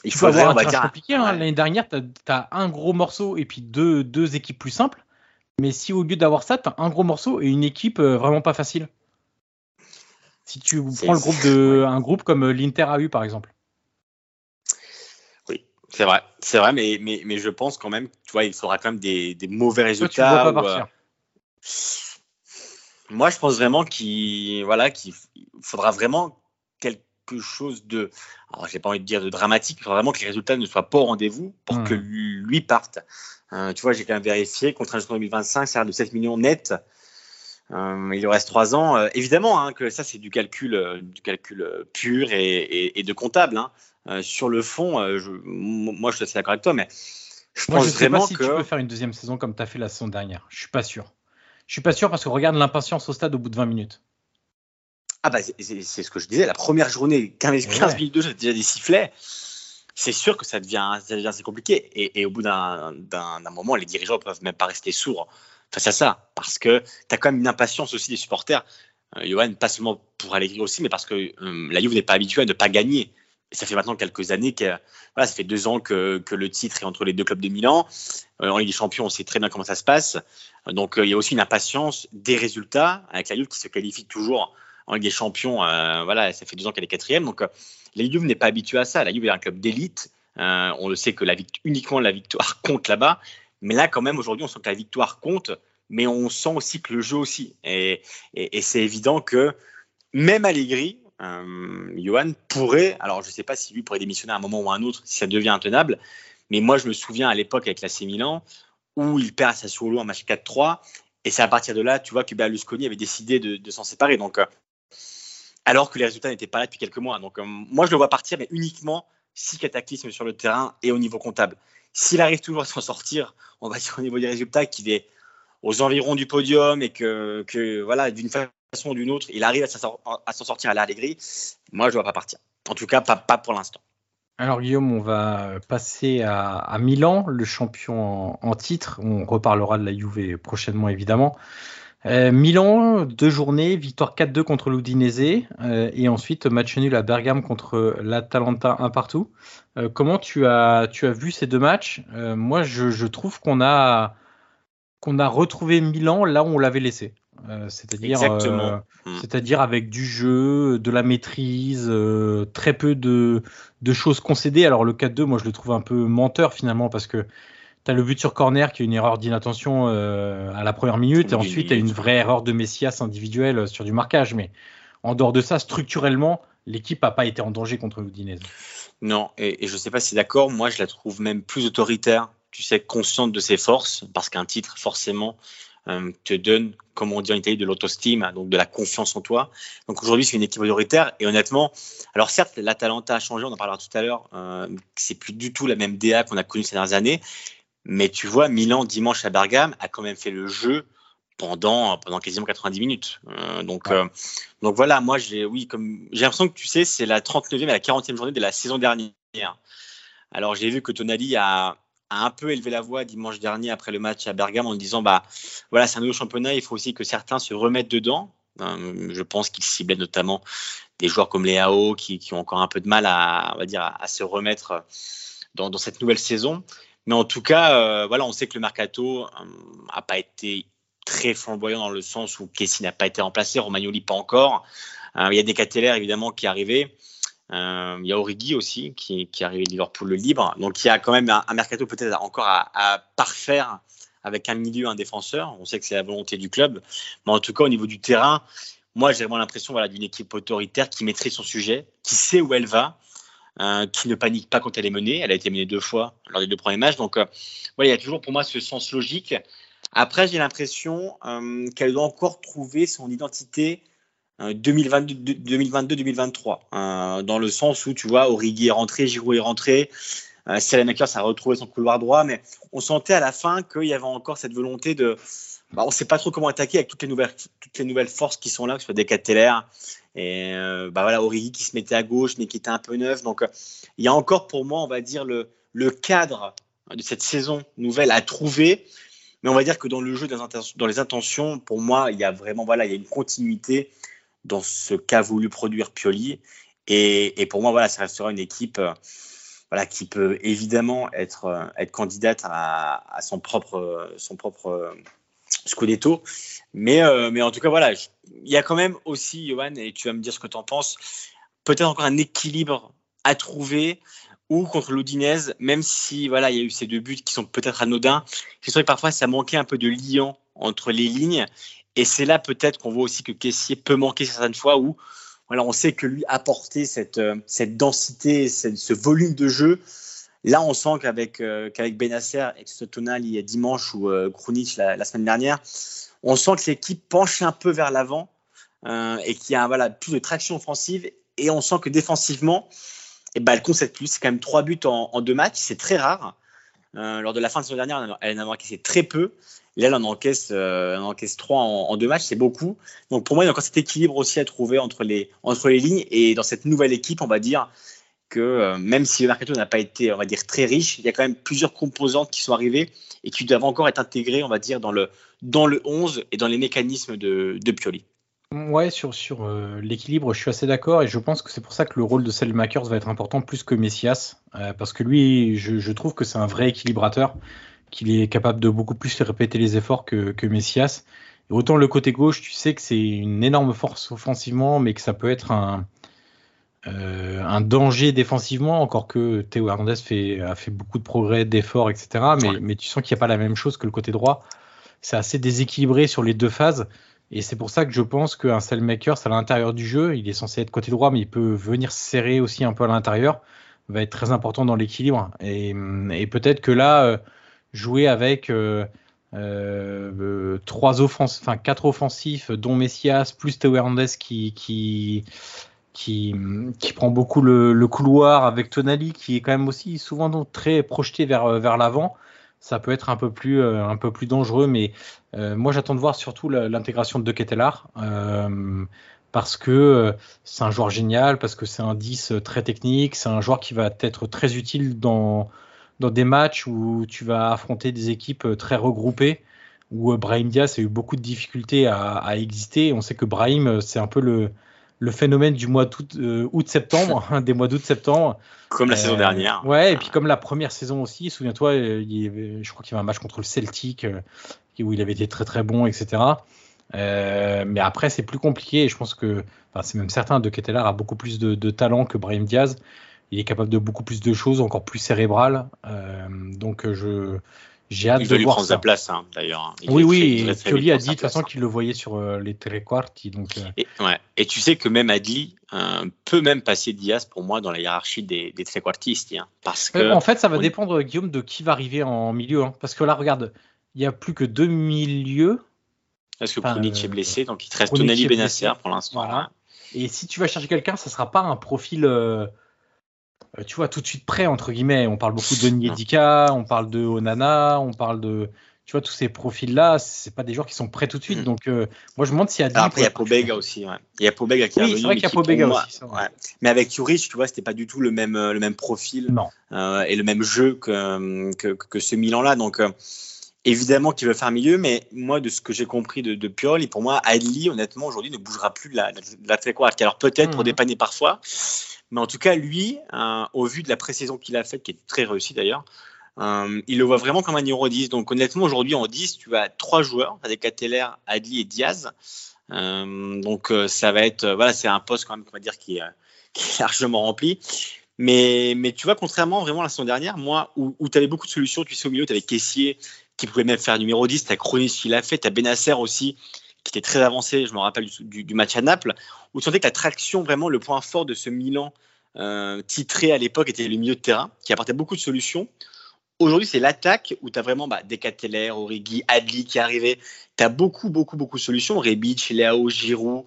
Il faut avoir un compliqué. Hein. L'année dernière, tu as, un gros morceau et puis deux, deux équipes plus simples. Mais si au lieu d'avoir ça, tu as un gros morceau et une équipe vraiment pas facile. Si tu prends le groupe de, un groupe comme euh, l'Inter a eu par exemple. Oui, c'est vrai. C'est vrai, mais, mais, mais, je pense quand même, tu vois, il faudra quand même des, des mauvais résultats. tu vois pas partir. Euh, moi, je pense vraiment qu'il voilà, qu'il faudra vraiment quelque chose de, alors j'ai pas envie de dire de dramatique, il faudra vraiment que les résultats ne soient pas au rendez-vous pour hmm. que lui parte. Euh, tu vois, j'ai quand même vérifié, contrat jusqu'en 2025, ça a de 7 millions net. Euh, il lui reste 3 ans. Euh, évidemment hein, que ça, c'est du calcul, du calcul pur et, de comptable. Hein. sur le fond, je, moi, je suis assez d'accord avec toi, mais je pense vraiment pas si tu peux faire une deuxième saison comme tu as fait la saison dernière. Je suis pas sûr. Je suis pas sûr parce que regarde l'impatience au stade au bout de 20 minutes. Ah bah c'est ce que je disais, la première journée, 15, 15 minutes de jeu, déjà des sifflets c'est sûr que ça devient, ça devient assez compliqué. Et, au bout d'un moment, les dirigeants ne peuvent même pas rester sourds face à ça. Parce que tu as quand même une impatience aussi des supporters. Euh, Johan, pas seulement pour Allegri aussi, mais parce que euh, la Juve n'est pas habituée à ne pas gagner. Ça fait maintenant quelques années que, voilà, ça fait deux ans que, le titre est entre les deux clubs de Milan. Euh, en Ligue des Champions, on sait très bien comment ça se passe. Donc, il y a aussi une impatience des résultats avec la Juve qui se qualifie toujours en Ligue des Champions. voilà, ça fait deux ans qu'elle est quatrième. Donc, la Juve n'est pas habituée à ça. La Juve est un club d'élite. On le sait que la uniquement la victoire compte là-bas. Mais là, quand même, aujourd'hui, on sent que la victoire compte, mais on sent aussi que le jeu aussi. Et, c'est évident que même Allegri, euh, Johan pourrait, alors je ne sais pas si lui pourrait démissionner à un moment ou à un autre, si ça devient intenable, mais moi je me souviens à l'époque avec l'AC Milan, où il perd à Sassuolo en match 4-3, et c'est à partir de là, tu vois, que Berlusconi avait décidé de, s'en séparer. Donc, euh, alors que les résultats n'étaient pas là depuis quelques mois. Donc, euh, moi, je le vois partir, mais uniquement six cataclysmes sur le terrain et au niveau comptable. S'il arrive toujours à s'en sortir, on va dire au niveau des résultats, qu'il est aux environs du podium et que, voilà, d'une façon ou d'une autre, il arrive à s'en sortir à l'Allegri, moi, je ne dois pas partir. En tout cas, pas, pour l'instant. Alors Guillaume, on va passer à, Milan, le champion en, titre. On reparlera de la Juve prochainement, évidemment. Euh, Milan, deux journées, victoire 4-2 contre l'Udinese euh, et ensuite match nul à Bergame contre l'Atalanta un partout. Euh, comment tu as, tu as vu ces deux matchs? Moi, je, trouve qu'on a, qu'on a retrouvé Milan là où on l'avait laissé. c'est-à-dire, mm. c'est-à-dire avec du jeu, de la maîtrise, très peu de, de choses concédées. Alors le 4-2, moi je le trouve un peu menteur finalement parce que tu as le but sur corner qui est une erreur d'inattention euh, à la première minute, et ensuite tu as une vraie erreur de Messias individuelle sur du marquage. Mais en dehors de ça, structurellement, l'équipe n'a pas été en danger contre l'Udinese. Non, et, je ne sais pas si d'accord, moi je la trouve même plus autoritaire, tu sais, consciente de ses forces, parce qu'un titre, forcément, euh, te donne, comme on dit en Italie, de l'autostime, donc de la confiance en toi. Donc aujourd'hui, c'est une équipe autoritaire. Et honnêtement, alors certes, l'Atalanta a changé, on en parlera tout à l'heure. Euh, c'est plus du tout la même DA qu'on a connue ces dernières années. Mais tu vois, Milan, dimanche à Bergame, a quand même fait le jeu pendant, pendant quasiment 90 minutes. Euh, donc, euh, donc voilà, moi, j'ai oui, comme j'ai l'impression que tu sais, c'est la 39e et la 40e journée de la saison dernière. Alors, j'ai vu que Tonali a, a, un peu élevé la voix dimanche dernier après le match à Bergame en disant bah voilà, c'est un nouveau championnat, il faut aussi que certains se remettent dedans. Euh, je pense qu'il ciblait notamment des joueurs comme Léao qui, qui, ont encore un peu de mal à, on va dire, à, se remettre dans, dans, cette nouvelle saison. Mais en tout cas, euh, voilà, on sait que le mercato n'a euh, pas été très flamboyant dans le sens où Kessi n'a pas été remplacé, Romagnoli pas encore. Euh, il y a des Cateller évidemment qui arrivaient. il y a Origi aussi qui, qui est arrivé de Liverpool le libre. Donc il y a quand même un, mercato peut-être encore à, parfaire avec un milieu, un défenseur. On sait que c'est la volonté du club. Mais en tout cas, au niveau du terrain, moi j'ai vraiment l'impression voilà, d'une équipe autoritaire qui maîtrise son sujet, qui sait où elle va euh, qui ne panique pas quand elle est menée. Elle a été menée deux fois lors des deux premiers matchs. Donc, euh, il y a toujours pour moi ce sens logique. Après, j'ai l'impression euh, qu'elle doit encore trouver son identité 2022-2023, dans le sens où, tu vois, Origi est rentré, Giroud est rentré, euh, Makers a retrouvé son couloir droit, mais on sentait à la fin qu'il y avait encore cette volonté de... Bah, on ne sait pas trop comment attaquer avec toutes les nouvelles, toutes les nouvelles forces qui sont là, que ce soit des et euh, bah voilà, qui se mettait à gauche, mais qui était un peu neuf. Donc, euh, il y a encore pour moi, on va dire, le, le cadre de cette saison nouvelle à trouver. Mais on va dire que dans le jeu, dans les intentions, pour moi, il y a vraiment voilà, il y a une continuité dans ce qu'a voulu produire Pioli. Et, et, pour moi, voilà, ça restera une équipe euh, voilà, qui peut évidemment être, être candidate à, à son propre, son propre Scudetto. Mais, euh, mais en tout cas, voilà, il y a quand même aussi, Johan, et tu vas me dire ce que tu en penses, peut-être encore un équilibre à trouver ou contre l'Oudinez, même si voilà, il y a eu ces deux buts qui sont peut-être anodins. Je trouve que parfois ça manquait un peu de liant entre les lignes. Et c'est là peut-être qu'on voit aussi que Caissier peut manquer certaines fois où voilà, on sait que lui apporter cette, euh, cette densité, ce volume de jeu. Là, on sent qu'avec euh, Benacer et tonal il y a dimanche ou euh, la, semaine dernière, on sent que l'équipe penche un peu vers l'avant euh, et qu'il y a voilà, plus de traction offensive. Et on sent que défensivement, et eh ben, elle concède plus. C'est quand même trois buts en, deux matchs. C'est très rare. Euh, lors de la fin de saison dernière, elle en a encaissé très peu. là, elle en encaisse, euh, elle en trois en, deux matchs. C'est beaucoup. Donc pour moi, il y a encore cet équilibre aussi à trouver entre les, entre les lignes. Et dans cette nouvelle équipe, on va dire que même si le mercato n'a pas été, on va dire, très riche, il y a quand même plusieurs composantes qui sont arrivées et qui doivent encore être intégrées, on va dire, dans le, dans le 11 et dans les mécanismes de, de Pioli. Ouais, sur, sur euh, l'équilibre, je suis assez d'accord et je pense que c'est pour ça que le rôle de Selmakers va être important plus que Messias, euh, parce que lui, je, trouve que c'est un vrai équilibrateur, qu'il est capable de beaucoup plus répéter les efforts que, que Messias. Et autant le côté gauche, tu sais que c'est une énorme force offensivement, mais que ça peut être un, euh, un danger défensivement, encore que Théo Hernandez fait, a fait beaucoup de progrès, d'efforts, etc. Mais, mais tu sens qu'il n'y a pas la même chose que le côté droit. C'est assez déséquilibré sur les deux phases. Et c'est pour ça que je pense qu'un Cellmaker, c'est à l'intérieur du jeu. Il est censé être côté droit, mais il peut venir serrer aussi un peu à l'intérieur. Va être très important dans l'équilibre. Et, peut-être que là, euh, jouer avec euh, euh, trois offensifs, enfin quatre offensifs, dont Messias plus Théo Hernandez qui, qui qui, prend beaucoup le, couloir avec Tonali, qui est quand même aussi souvent très projeté vers, vers l'avant. Ça peut être un peu plus, un peu plus dangereux, mais moi j'attends de voir surtout l'intégration de De Ketelaar parce que euh, c'est un joueur génial, parce que c'est un 10 euh, très technique, c'est un joueur qui va être très utile dans, dans des matchs où tu vas affronter des équipes euh, très regroupées, où Brahim Diaz a eu beaucoup de difficultés à, exister. On sait que Brahim, c'est un peu le, le phénomène du mois d'août-septembre, hein, des mois d'août-septembre. Comme la saison dernière. Ouais, et puis comme la première saison aussi, souviens-toi, je crois qu'il y avait un match contre le Celtic où il avait été très très bon, etc. Euh, mais après, c'est plus compliqué et je pense que, enfin, c'est même certain, De Ketelaar a beaucoup plus de, talent que Brahim Diaz. Il est capable de beaucoup plus de choses, encore plus cérébrales. Euh, donc, je, j'ai hâte de voir prendre sa place, hein, d'ailleurs. Oui, oui. Pioli a dit de toute façon qu'il le voyait sur euh, les téléquarti. Donc, et, ouais. et tu sais que même Adli peut même passer Diaz pour moi dans la hiérarchie des, des Hein, parce que en fait, ça va dépendre, Guillaume, de qui va arriver en milieu. Hein, parce que là, regarde, il n'y a plus que deux milieux parce que enfin, est blessé, donc il te reste Tonali Benasser pour l'instant. Voilà. Et si tu vas chercher quelqu'un, ça sera pas un profil, euh, euh, tu vois, tout de suite prêt, entre guillemets. On parle beaucoup de Niedika, on parle de Onana, on parle de. Tu vois, tous ces profils-là, c'est pas des joueurs qui sont prêts tout de suite. Mm. Donc, euh, moi, je me demande s'il y a. Ah, après, il y a Pobega aussi. Ouais. Il y a Pobega qui oui, c'est vrai qu'il y a Pobega aussi. ouais. Mais avec Juric, tu vois, c'était pas du tout le même, le même profil non. et le même jeu que, que, que ce Milan-là. Donc, Évidemment qu'il veut faire milieu, mais moi, de ce que j'ai compris de, de Piol, et pour moi, Adli, honnêtement, aujourd'hui, ne bougera plus de la, de la Alors peut-être pour mhm. dépanner parfois, mais en tout cas, lui, euh, au vu de la pré-saison qu'il a faite, qui est très réussie d'ailleurs, euh, il le voit vraiment comme un numéro 10. Donc honnêtement, aujourd'hui, en 10, tu as trois joueurs, des Cateller, Adli et Diaz. Euh, donc ça va être, voilà, c'est un poste quand même, on va dire, qui est, largement rempli. Mais, mais tu vois, contrairement vraiment à la saison dernière, moi, où, tu avais beaucoup de solutions, tu sais, au milieu, tu avais Caissier, qui pouvait même faire numéro 10. Tu as qui l'a fait, tu as Benasser aussi, qui était très avancé, je me rappelle du, match à Naples, où tu sentais que la traction, vraiment, le point fort de ce Milan euh, titré à l'époque était le milieu de terrain, qui apportait beaucoup de solutions. Aujourd'hui, c'est l'attaque où tu as vraiment bah, Decateler, Origi, Adli qui arrivait. Tu as beaucoup, beaucoup, beaucoup de solutions. Rebic, Léao, Giroud,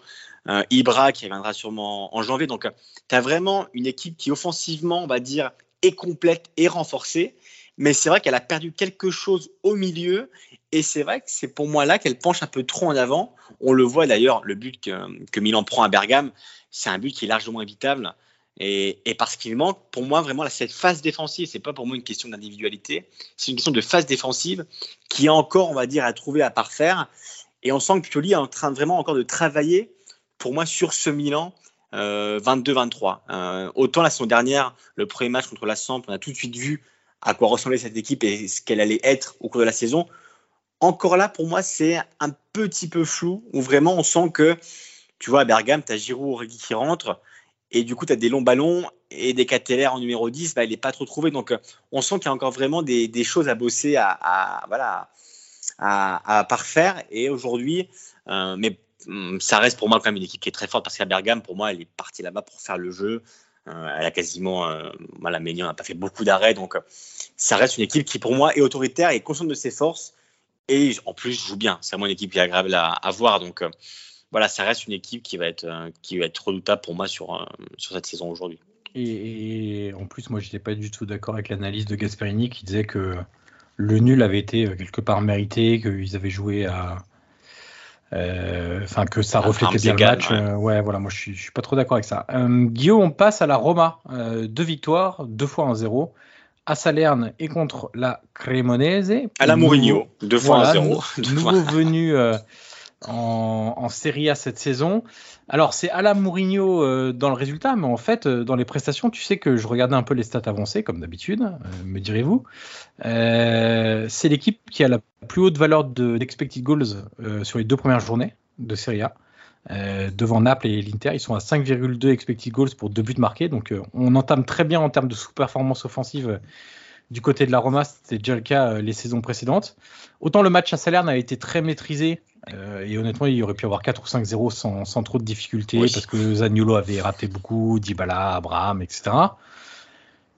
euh, Ibra qui reviendra sûrement en janvier. Donc, tu as vraiment une équipe qui, offensivement, on va dire, est complète et renforcée mais c'est vrai qu'elle a perdu quelque chose au milieu. Et c'est vrai que c'est pour moi là qu'elle penche un peu trop en avant. On le voit d'ailleurs, le but que, que Milan prend à Bergame, c'est un but qui est largement évitable. Et, parce qu'il manque, pour moi, vraiment, cette phase défensive, c'est pas pour moi une question d'individualité, c'est une question de phase défensive qui est encore, on va dire, à trouver, à parfaire. Et on sent que Pioli est en train vraiment encore de travailler, pour moi, sur ce Milan 22-23. Euh, euh, autant la saison dernière, le premier match contre la Samp, on a tout de suite vu à quoi ressemblait cette équipe et ce qu'elle allait être au cours de la saison. Encore là, pour moi, c'est un petit peu flou, où vraiment on sent que, tu vois, à Bergame, tu as Giroud qui rentre, et du coup, tu as des longs ballons et des catellaires en numéro 10, bah, il n'est pas trop trouvé. Donc, on sent qu'il y a encore vraiment des, choses à bosser, à, voilà, à, parfaire. Et aujourd'hui, euh, mais hum, ça reste pour moi quand même une équipe qui est très forte parce qu'à Bergame, pour moi, elle est partie là-bas pour faire le jeu. Euh, elle a quasiment, euh, voilà, Ménion n'a pas fait beaucoup d'arrêts, donc euh, ça reste une équipe qui pour moi est autoritaire et consciente de ses forces et en plus joue bien. C'est vraiment une équipe qui est agréable à, voir, donc voilà, ça reste une équipe qui va être, qui va être redoutable pour moi sur, sur cette saison aujourd'hui. Et, en plus, moi, j'étais pas du tout d'accord avec l'analyse de Gasperini qui disait que le nul avait été quelque part mérité, qu'ils avaient joué à, euh, enfin, que ça reflétait bien le match. Euh, ouais. voilà, moi je suis, suis pas trop d'accord avec ça. Euh, Guillaume, on passe à la Roma. deux victoires, deux fois en zéro à Salerne et contre la Cremonese. À la Mourinho, deux fois en zéro. Nouveau venu en, en Serie A cette saison. Alors, c'est à Mourinho euh, dans le résultat, mais en fait, euh, dans les prestations, tu sais que je regardais un peu les stats avancées, comme d'habitude, euh, me direz-vous. c'est l'équipe qui a la plus haute valeur d'expected goals sur les deux premières journées de Serie A. devant Naples et l'Inter, ils sont à 5,2 expected goals pour deux buts marqués. Donc, on entame très bien en termes de sous-performance offensive du côté de la Roma, c'était déjà le cas les saisons précédentes. Autant le match à Salerne a été très maîtrisé euh, et honnêtement, il aurait pu avoir 4 ou 5-0 sans, sans, trop de difficultés parce que Zaniolo avait raté beaucoup, Dybala, Abraham, etc.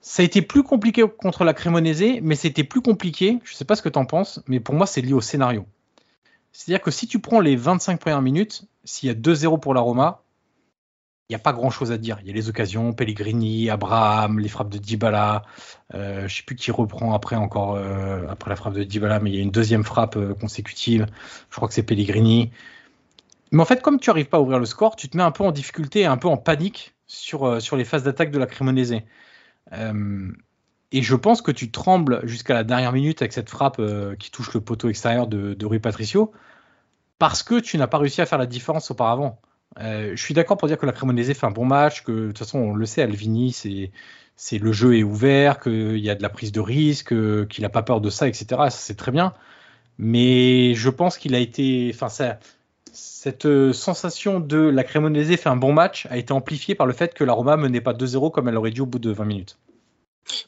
Ça a été plus compliqué contre la Cremonese, mais c'était plus compliqué. Je ne sais pas ce que tu en penses, mais pour moi, c'est lié au scénario. C'est-à-dire que si tu prends les 25 premières minutes, s'il y a 2-0 pour la Roma, il n'y a pas grand chose à dire. Il y a les occasions, Pellegrini, Abraham, les frappes de Dybala. Euh, je ne sais plus qui reprend après encore euh, après la frappe de Dybala, mais il y a une deuxième frappe euh, consécutive. Je crois que c'est Pellegrini. Mais en fait, comme tu n'arrives pas à ouvrir le score, tu te mets un peu en difficulté, un peu en panique sur, sur les phases d'attaque de la Cremonese. et je pense que tu trembles jusqu'à la dernière minute avec cette frappe qui touche le poteau extérieur de, de Rui Patricio parce que tu n'as pas réussi à faire la différence auparavant. Euh, je suis d'accord pour dire que la Cremonese fait un bon match, que de toute façon on le sait, Alvini, c'est le jeu est ouvert, qu'il y a de la prise de risque, qu'il n'a pas peur de ça, etc. Ça c'est très bien. Mais je pense qu'il a été, enfin cette euh, sensation de la Cremonese fait un bon match a été amplifiée par le fait que la Roma menait pas 2-0 comme elle aurait dû au bout de 20 minutes.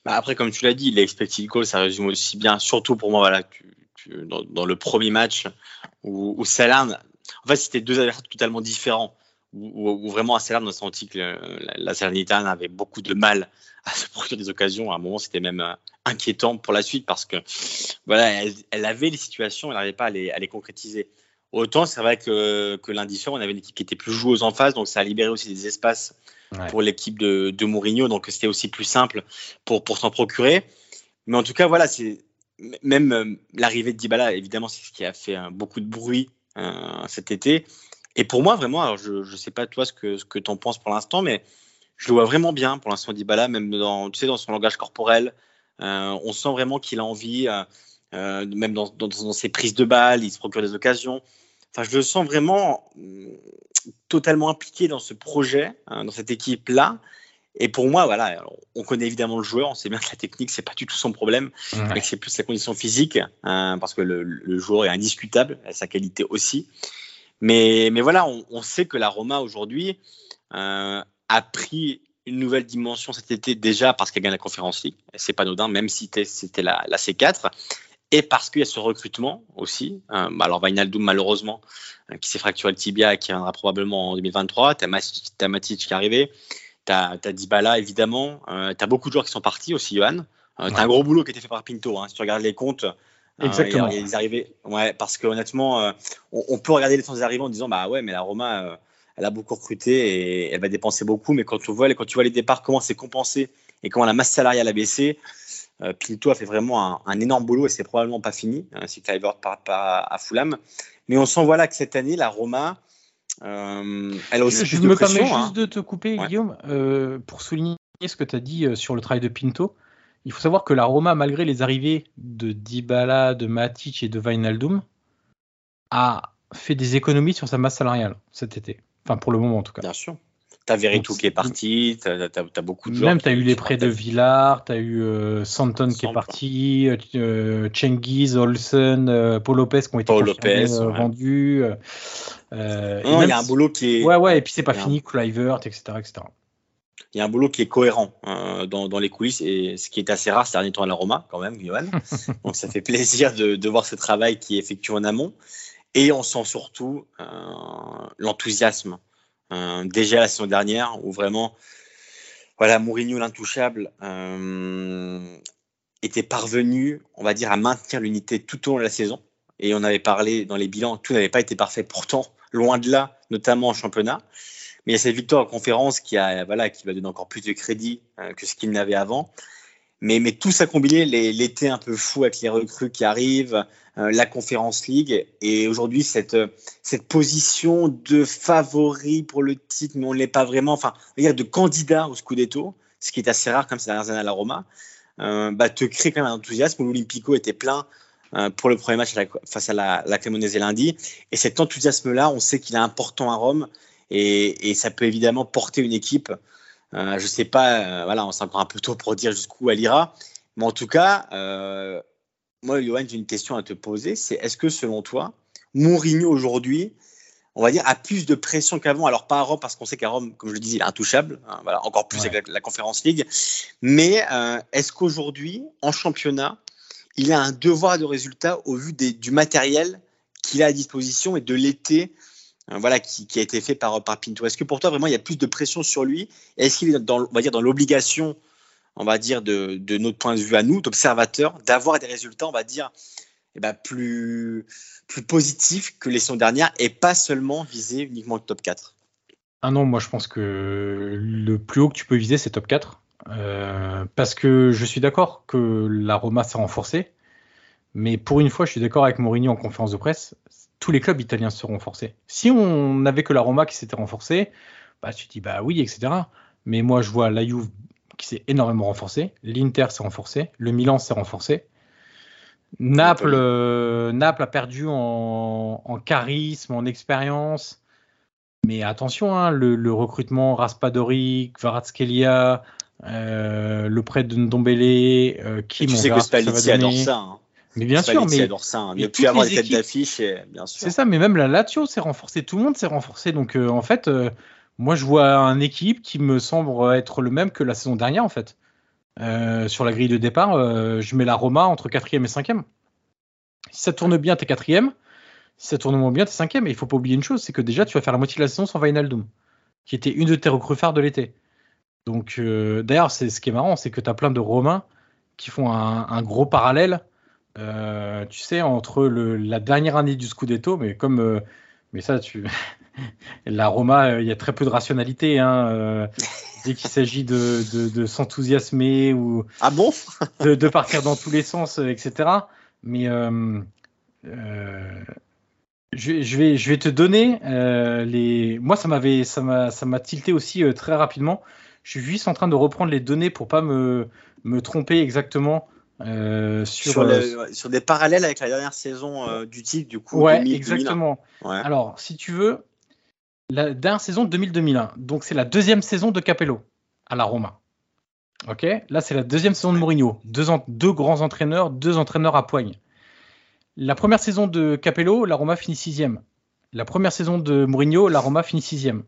Bah après, comme tu l'as dit, l'expected goal, ça résume aussi bien, surtout pour moi, voilà, dans, le premier match où, où en fait, c'était deux adversaires totalement différents. Où, vraiment à Salerne, on a senti que la, la Salernitane avait beaucoup de mal à se produire des occasions. À un moment, c'était même euh, inquiétant pour la suite parce que voilà, elle, avait les situations, elle n'arrivait pas à les, à les, concrétiser. Autant, c'est vrai que, que lundi soir, on avait une équipe qui était plus joueuse en face, donc ça a libéré aussi des espaces pour l'équipe de, de, Mourinho, donc c'était aussi plus simple pour, pour s'en procurer. Mais en tout cas, voilà, c'est même euh, l'arrivée de Dybala, évidemment, c'est ce qui a fait euh, beaucoup de bruit euh, cet été. Et pour moi, vraiment, alors je ne sais pas toi ce que, ce que tu en penses pour l'instant, mais je le vois vraiment bien pour l'instant Dybala, même dans, tu sais, dans son langage corporel. Euh, on sent vraiment qu'il a envie, euh, même dans, dans, ses prises de balles, il se procure des occasions. Enfin, je le sens vraiment totalement impliqué dans ce projet, hein, dans cette équipe-là. Et pour moi, voilà, on connaît évidemment le joueur, on sait bien que la technique, c'est pas du tout son problème, mais que c'est plus sa condition physique, hein, parce que le, joueur est indiscutable, sa qualité aussi. Mais, mais voilà, on, sait que la Roma aujourd'hui euh, a pris une nouvelle dimension cet été déjà parce qu'elle gagne la Conférence League. C'est pas anodin, même si c'était la, la, C4. Et parce qu'il y a ce recrutement aussi. Euh, alors, Vainaldoum, malheureusement, euh, qui s'est fracturé le tibia et qui viendra probablement en 2023. T'as Matic qui est arrivé. Tu as, Dybala, évidemment. Euh, tu as beaucoup de joueurs qui sont partis aussi, Johan. Euh, tu as un gros boulot qui a été fait par Pinto. Hein, si tu regardes les comptes, euh, Exactement. les arrivées, ouais, parce que honnêtement, on, peut regarder les temps des arrivées en disant bah ouais, mais la Roma, elle a beaucoup recruté et elle va dépenser beaucoup. Mais quand, on voit, quand tu vois les départs, comment c'est compensé et comment la masse salariale a baissé, Pinto a fait vraiment un, énorme boulot et c'est probablement pas fini hein, si Clivert part pas à Fulham. Mais on sent voilà que cette année, la Roma, euh, je, me permets juste hein. de te couper, Guillaume, euh, pour souligner ce que tu as dit euh, sur le travail de Pinto. Il faut savoir que la Roma, malgré les arrivées de Dybala, de Matic et de Wijnaldum, a fait des économies sur sa masse salariale cet été. Enfin, pour le moment en tout cas. Bien sûr. T'as Veritou qui est parti, t'as as, beaucoup de joueurs. Même t'as eu les prêts de Villar, t'as eu euh, Santon qui est parti, euh, euh Cengiz, Olsen, euh, Paul Lopez qui ont été vendus. il y a un boulot qui est. Ouais, ouais, et puis c'est pas fini, Clivert, etc., etc. Il y a un boulot qui est cohérent dans, dans, les coulisses et ce qui est assez rare ces derniers temps à la Roma, quand même, Johan. Donc ça fait plaisir de, de, voir ce travail qui est effectué en amont. Et on sent surtout l'enthousiasme déjà la saison dernière, où vraiment, voilà, Mourinho l'intouchable euh, était parvenu, on va dire, à maintenir l'unité tout au long de la saison. Et on avait parlé dans les bilans, tout n'avait pas été parfait. Pourtant, loin de là, notamment en championnat. Mais il y a cette victoire en conférence qui, a, voilà, qui va donner encore plus de crédit euh, que ce qu'il n'avait avant. Mais, mais tout ça combiné, l'été un peu fou avec les recrues qui arrivent, euh, la Conférence League, et aujourd'hui cette, cette position de favori pour le titre, mais on ne l'est pas vraiment, enfin, on dire de candidat au Scudetto, ce qui est assez rare comme ces dernières années à la Roma, euh, bah, te crée quand même un enthousiasme. L'Olympico était plein euh, pour le premier match face à la, la lundi, et cet enthousiasme-là, on sait qu'il est important à Rome, et, et ça peut évidemment porter une équipe euh, je ne sais pas, euh, voilà, on s'est encore un peu tôt pour dire jusqu'où elle ira. Mais en tout cas, euh, moi, Johan, j'ai une question à te poser. C'est est-ce que selon toi, Mourinho aujourd'hui, on va dire, a plus de pression qu'avant? Alors pas à Rome, parce qu'on sait qu'à Rome, comme je le dis, il est intouchable. Hein, voilà, encore plus avec la, Conférence League. Mais est-ce qu'aujourd'hui, en championnat, il a un devoir de résultat au vu du matériel qu'il a à disposition et de l'été voilà, qui, a été fait par, par Pinto. Est-ce que pour toi, vraiment, il y a plus de pression sur lui? Est-ce qu'il est dans, on va dire, l'obligation, on va dire, de, de, notre point de vue à nous, d'observateurs, d'avoir des résultats, on va dire, eh ben, plus, plus positifs que les saisons dernières et pas seulement viser uniquement le top 4 Ah non, moi je pense que le plus haut que tu peux viser, c'est top 4. Euh, parce que je suis d'accord que la Roma s'est renforcée. Mais pour une fois, je suis d'accord avec Mourinho en conférence de presse. Tous les clubs italiens se renforcés. Si on n'avait que la Roma qui s'était renforcée, bah, tu te dis bah oui, etc. Mais moi, je vois la Juve qui s'est énormément renforcée. L'Inter s'est renforcé. Le Milan s'est renforcé. Naples, euh, Naples a perdu en, en charisme, en expérience. Mais attention, hein, le, le, recrutement Raspadori, Kvaratskhelia, euh, le prêt de Ndombele, euh, qui Tu sais que Spalletti adore ça. Hein. Mais bien sûr, mais adore ça. Hein. A plus avoir les têtes d'affiche, bien sûr. C'est ça, mais même la Lazio s'est renforcée, tout le monde s'est renforcé. Donc euh, en fait, euh, moi je vois un équipe qui me semble être le même que la saison dernière en fait. Euh, sur la grille de départ, je mets la Roma entre 4 et 5 Si ça tourne bien, t'es 4 Si ça tourne moins bien, t'es 5 Et il faut pas oublier une chose, c'est que déjà, tu vas faire la moitié de la saison sans Wijnaldum, qui était une de tes recrues phares de l'été. Donc, d'ailleurs, c'est ce qui est marrant, c'est que tu as plein de Romains qui font un, un gros parallèle, euh, tu sais, entre le, la dernière année du Scudetto, mais comme, euh, mais ça, tu, la Roma, il y a très peu de rationalité. Hein, dès qu'il s'agit de, de, de s'enthousiasmer ou ah bon? de, de, partir dans tous les sens, etc. Mais euh, euh, je, je, vais, je vais te donner euh, les. Moi, ça m'avait, ça m'a, ça m'a tilté aussi très rapidement. Je suis juste en train de reprendre les données pour pas me, me tromper exactement. Euh, sur, sur, le, sur, des parallèles avec la dernière saison euh, du titre, du coup. Ouais, 2000, exactement. Ouais. Alors, si tu veux, la dernière saison 2000-2001. Donc, c'est la deuxième saison de Capello à la Roma. Ok? Là, c'est la deuxième saison de Mourinho. Deux, en, deux, grands entraîneurs, deux entraîneurs à poigne. La première saison de Capello, la Roma finit sixième. La première saison de Mourinho, la Roma finit sixième.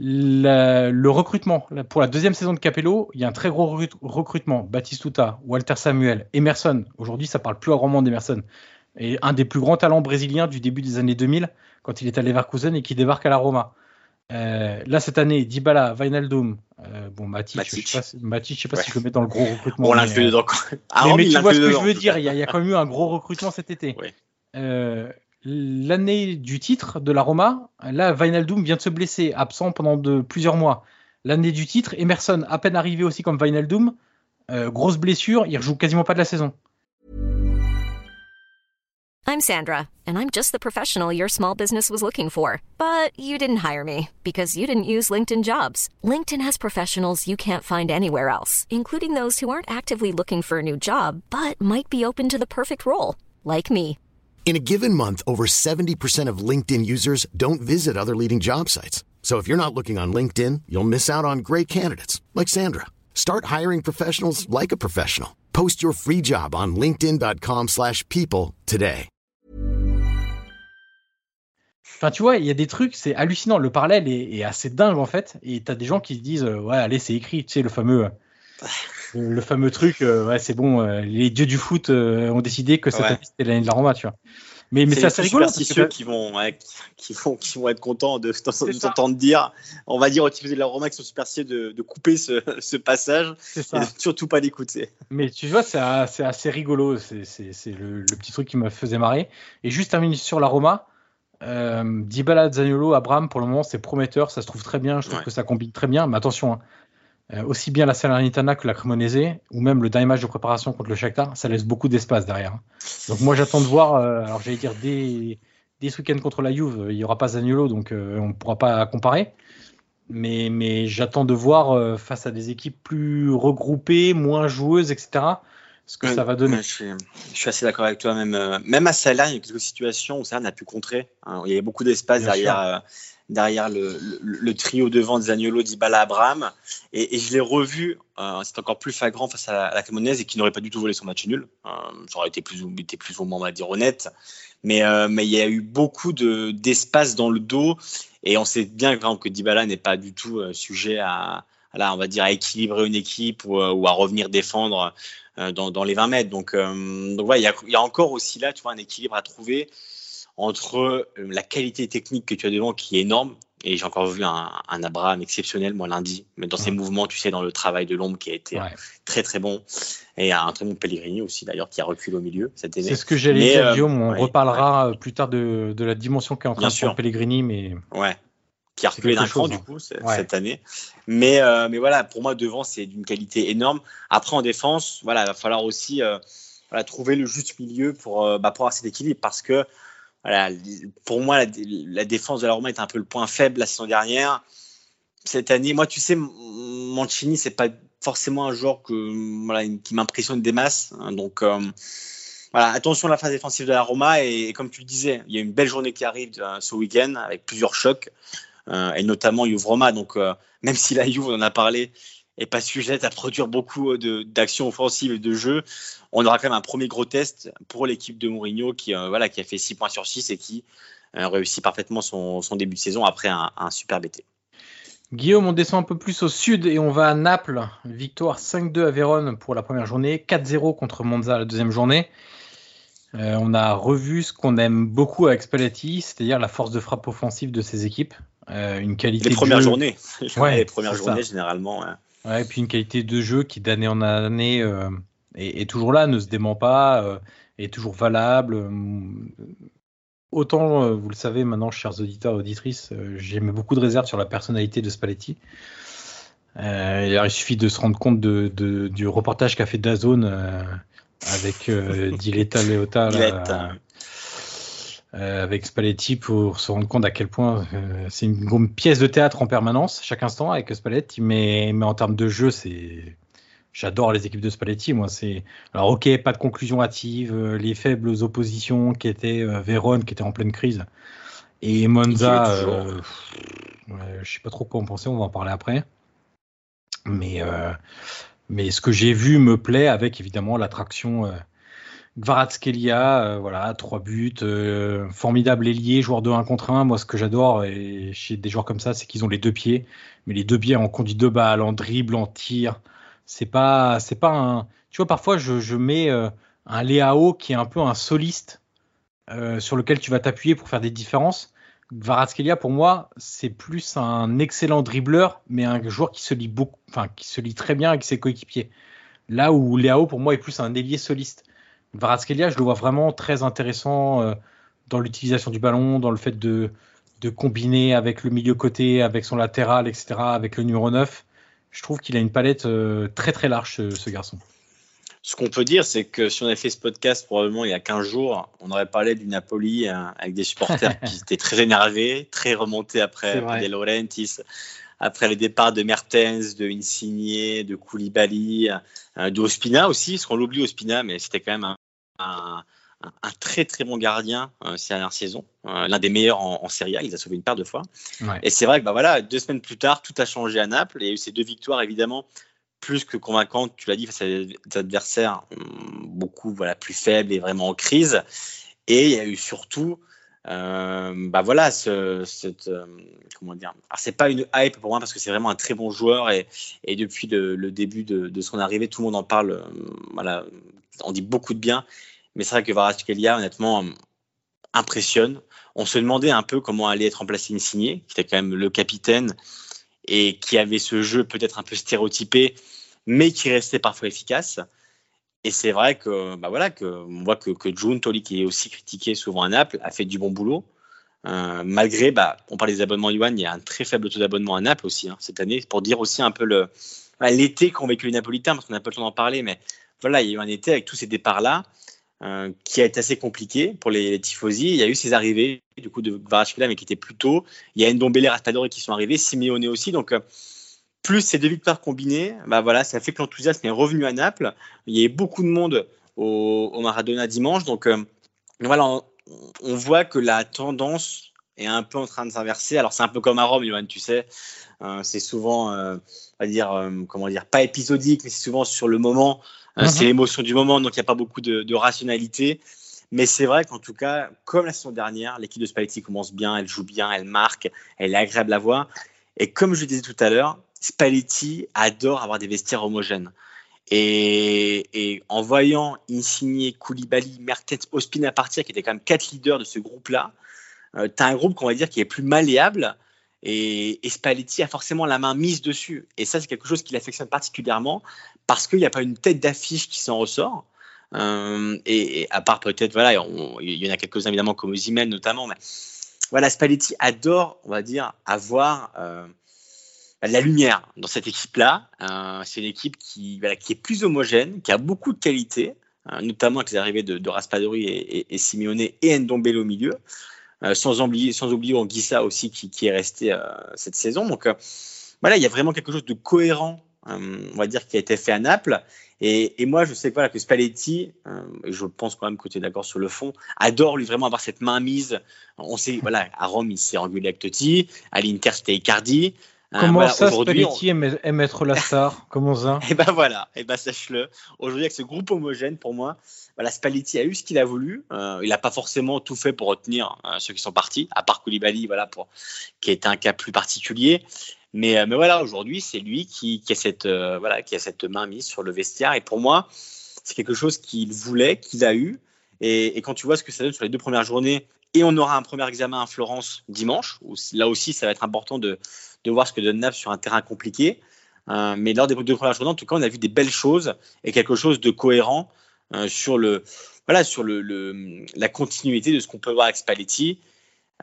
La, le recrutement, pour la deuxième saison de Capello, il y a un très gros recrutement. Batistuta, Walter Samuel, Emerson. Aujourd'hui, ça parle plus à grand monde d'Emerson. Et un des plus grands talents brésiliens du début des années 2000, quand il est à Leverkusen et qui débarque à la Roma. Euh, là, cette année, Dybala, Wijnaldum, euh, bon, Matic, Matic. je sais pas, Matic, je sais pas ouais. si je le mets dans le gros recrutement. On l'inclut dedans. Ah, mais, mais tu vois ce que je veux dire, il y, a, il y, a quand même eu un gros recrutement cet été. Oui. L'année du titre de la Roma, là, Wijnaldum vient de se blesser, absent pendant plusieurs mois. L'année du titre, Emerson, à peine arrivé aussi comme Wijnaldum, euh, grosse blessure, il rejoue quasiment pas de la saison. I'm Sandra, and I'm just the professional your small business was looking for. But you didn't hire me because you didn't use LinkedIn jobs. LinkedIn has professionals you can't find anywhere else, including those who aren't actively looking for a new job, but might be open to the perfect role, like me. In a given month, over 70% of LinkedIn users don't visit other leading job sites. So if you're not looking on LinkedIn, you'll miss out on great candidates like Sandra. Start hiring professionals like a professional. Post your free job on linkedin.com/people today. Enfin, tu vois, il y a des trucs, c'est hallucinant. Le parallèle est, assez dingue en fait. Et t'as des gens qui se disent, euh, ouais, allez, c'est écrit, tu sais, le fameux. Le, le, fameux truc, euh, ouais, c'est bon, euh, les dieux du foot euh, ont décidé que cette Ouais. année c'était l'année de la Roma, tu vois. Mais, mais c'est assez les rigolo. superstitieux que- qui vont, ouais, qui, vont, qui vont être contents de, de, C'est de ça. t'entendre dire, on va dire aux types de la Roma qui sont superstitieux de, de couper ce, ce passage c'est et ça. de surtout pas l'écouter. Mais tu vois, c'est c'est assez rigolo. C'est c'est- c'est le, le petit truc qui me faisait marrer. Et juste terminer sur la Roma. Euh, Dybala, Zaniolo, Abraham, pour le moment, c'est prometteur. Ça se trouve très bien. Je trouve Ouais. que ça combine très bien. Mais attention, hein, aussi bien la Salernitana que la Cremonese, ou même le dernier match de préparation contre le Shakhtar, ça laisse beaucoup d'espace derrière. hein. Donc moi, j'attends de voir. euh, alors j'allais dire dès, dès ce week-end contre la Juve, il y aura pas Zaniolo, donc euh, on ne pourra pas comparer. Mais, mais j'attends de voir euh, face à des équipes plus regroupées, moins joueuses, etc. Ce que Ouais, ça va donner. je, suis, je suis assez d'accord avec toi. Même, euh, même à Salah, il y a quelques situations où Salah n'a pu contrer. hein. il y avait beaucoup d'espace derrière, euh, derrière le, trio devant de Zaniolo, Dybala, Abraham. Et, je l'ai revu, euh, c'est encore plus flagrant face à la, à Cremonese et qui n'aurait pas du tout volé son match nul. Euh, ça aurait été plus, ou- moins, on va dire, honnête. Mais, euh, il y a eu beaucoup de- d'espace dans le dos. Et on sait bien que Dybala n'est pas du tout euh, sujet à, là, on va dire, à équilibrer une équipe ou, à revenir défendre dans, les 20 mètres. Donc, a, il y a encore aussi là, tu vois, un équilibre à trouver entre euh, la qualité technique que tu as devant qui est énorme. Et j'ai encore vu un, un Abraham exceptionnel, moi, lundi. Mais dans ses Ouais. mouvements, tu sais, dans le travail de l'ombre qui a été euh, Ouais. très, très bon. Et un très bon Pellegrini aussi, d'ailleurs, qui a reculé au milieu cette année. C'est ce que j'allais dire, euh, Guillaume. On ouais, reparlera euh, plus tard de, de la dimension qu'est en train de. Pellegrini, mais Ouais. qui a reculé d'un cran du hein. coup cette année. Mais, euh, mais voilà, pour moi, devant, c'est d'une qualité énorme. Après, en défense, voilà, il va falloir aussi euh, voilà, trouver le juste milieu pour, bah, pour avoir cet équilibre parce que voilà, pour moi, la, défense de la Roma est un peu le point faible la saison dernière. Cette année, moi, tu sais, Mancini, c'est pas forcément un joueur qui m'impressionne des masses. Hein. donc, voilà, attention à la phase défensive de la Roma. Et, comme tu disais, il y a une belle journée qui arrive ce week-end avec plusieurs chocs. Euh, et notamment Juve Roma. Donc, euh, même si la Juve, on en a parlé, est pas sujette à produire beaucoup d'actions offensives et de jeux, on aura quand même un premier gros test pour l'équipe de Mourinho qui, euh, voilà, qui a fait 6 points sur 6 et qui réussit parfaitement son, début de saison après un, super BT. Guillaume, on descend un peu plus au sud et on va à Naples. Victoire 5-2 à Vérone pour la première journée, 4-0 contre Monza la deuxième journée. on a revu ce qu'on aime beaucoup avec Spalletti, c'est-à-dire la force de frappe offensive de ses équipes. Euh, une qualité les premières journées. Ouais, les premières journées généralement. Ouais. et puis une qualité de jeu qui d'année en année euh, est, toujours là, ne se dément pas, euh, est toujours valable. Autant, vous le savez maintenant, chers auditeurs et auditrices, j'ai mis beaucoup de réserves sur la personnalité de Spalletti. il suffit de se rendre compte de, du reportage qu'a fait Dazone avec Diletta Leota. Euh, avec Spalletti pour se rendre compte à quel point euh, c'est une, pièce de théâtre en permanence, chaque instant avec Spalletti. Mais, mais en termes de jeu, c'est j'adore les équipes de Spalletti. Moi, c'est alors ok, pas de conclusion hâtive, euh, les faibles oppositions qui étaient Vérone, qui était en pleine crise, et Monza. je sais pas trop quoi en penser. On va en parler après. Mais mais ce que j'ai vu me plaît avec évidemment l'attraction Kvaratskhelia, euh, voilà, trois buts, euh, formidable ailier, joueur de 1 contre 1. Moi, ce que j'adore chez des joueurs comme ça, c'est qu'ils ont les deux pieds, mais les deux pieds en conduit de balle, en dribble, en tir. C'est pas, c'est pas un. Tu vois, parfois, je, mets euh, un Léao qui est un peu un soliste sur lequel tu vas t'appuyer pour faire des différences. Kvaratskhelia, pour moi, c'est plus un excellent dribbleur, mais un joueur qui se lit beaucoup, enfin, qui se lit très bien avec ses coéquipiers. Là où Léao, pour moi, est plus un ailier soliste. Varazkelia, je le vois vraiment très intéressant euh, dans l'utilisation du ballon, dans le fait de, de combiner avec le milieu côté, avec son latéral, etc., avec le numéro 9. Je trouve qu'il a une palette euh, très très large, ce, garçon. Ce qu'on peut dire, c'est que si on avait fait ce podcast probablement il y a 15 jours, on aurait parlé du Napoli hein, avec des supporters qui étaient très énervés, très remontés après, après De Laurentiis, après les départs de Mertens, de Insigne, de Koulibaly, euh, de Ospina aussi, parce qu'on l'oublie Ospina, mais c'était quand même un, très très bon gardien euh, cette dernière saison, euh, l'un des meilleurs en, Serie A, il a sauvé une paire de fois. Et c'est vrai que bah voilà, deux semaines plus tard, tout a changé à Naples. Il y a eu ces deux victoires évidemment plus que convaincantes, tu l'as dit, face à des adversaires hum, beaucoup voilà, plus faibles et vraiment en crise. Et il y a eu surtout euh, bah voilà, ce, cette, euh, comment dire. Alors c'est pas une hype pour moi parce que c'est vraiment un très bon joueur et, depuis le, début de, de, son arrivée, tout le monde en parle. Euh, voilà, on dit beaucoup de bien. Mais c'est vrai que Varaskelia, honnêtement, impressionne. On se demandait un peu comment allait être remplacé Insigné, qui était quand même le capitaine et qui avait ce jeu peut-être un peu stéréotypé, mais qui restait parfois efficace. Et c'est vrai que, bah voilà, que on voit que, que June Toli, qui est aussi critiqué souvent à Naples, a fait du bon boulot. Euh, malgré, bah, on parle des abonnements Yuan, il y a un très faible taux d'abonnement à Naples aussi hein, cette année, pour dire aussi un peu le l'été qu'ont vécu les Napolitains, parce qu'on n'a pas le temps d'en parler, mais voilà, il y a eu un été avec tous ces départs-là euh, qui a été assez compliqué pour les, tifosi. Il y a eu ces arrivées, du coup, de Varachkela, mais qui étaient plus tôt. Il y a Ndombele, Raspadori qui sont arrivés, Simeone aussi. Donc, euh, plus ces deux victoires combinées, bah voilà, ça fait que l'enthousiasme est revenu à Naples. Il y a eu beaucoup de monde au, Maradona dimanche. Donc euh, voilà, on, voit que la tendance est un peu en train de s'inverser. Alors c'est un peu comme à Rome, Johan, tu sais. Euh, c'est souvent, euh, on va dire, comment dire, pas épisodique, mais c'est souvent sur le moment. Mhm. C'est l'émotion du moment, donc il n'y a pas beaucoup de, de rationalité. Mais c'est vrai qu'en tout cas, comme la saison dernière, l'équipe de Spalletti commence bien, elle joue bien, elle marque, elle est agréable à voir. Et comme je le disais tout à l'heure, Spalletti adore avoir des vestiaires homogènes. Et, en voyant Insigne, Koulibaly, Mertens, Ospina partir, qui étaient quand même quatre leaders de ce groupe-là, euh, tu as un groupe qu'on va dire qui est plus malléable. Et, Spalletti a forcément la main mise dessus. Et ça, c'est quelque chose qui l'affectionne particulièrement parce qu'il n'y a pas une tête d'affiche qui s'en ressort. Euh, et, à part peut-être, voilà, il y en a quelques-uns évidemment comme Ozymen notamment, mais voilà, Spalletti adore, on va dire, avoir la lumière dans cette équipe-là. c'est une équipe qui, est plus homogène, qui a beaucoup de qualités, notamment avec les arrivées de, de Raspadori et, Simeone et Ndombele au milieu. sans oublier, sans oublier Anguissa aussi qui, qui est resté cette saison. Donc voilà, il y a vraiment quelque chose de cohérent, on va dire, qui a été fait à Naples. Et, moi, je sais voilà, que Spalletti, euh, je pense quand même que tu es d'accord sur le fond, adore lui vraiment avoir cette main mise. On sait, voilà, à Rome, il s'est engueulé avec Totti, à l'Inter, c'était Icardi. Euh, Comment ça, Spalletti aime, être la star Comment ça? Eh ben voilà, eh ben sache-le. Aujourd'hui, avec ce groupe homogène, pour moi, voilà, Spalletti a eu ce qu'il a voulu. Euh, il n'a pas forcément tout fait pour retenir ceux qui sont partis, à part Koulibaly, voilà, pour, qui est un cas plus particulier. Mais, euh, mais voilà, aujourd'hui, c'est lui qui, qui, a cette, euh, voilà, qui a cette main mise sur le vestiaire. Et pour moi, c'est quelque chose qu'il voulait, qu'il a eu. Et, et, quand tu vois ce que ça donne sur les deux premières journées, et on aura un premier examen à Florence dimanche, là aussi, ça va être important de, voir ce que donne Naples sur un terrain compliqué. Euh, mais lors des deux premières journées, en tout cas, on a vu des belles choses et quelque chose de cohérent euh, sur, la continuité de ce qu'on peut voir avec Spalletti.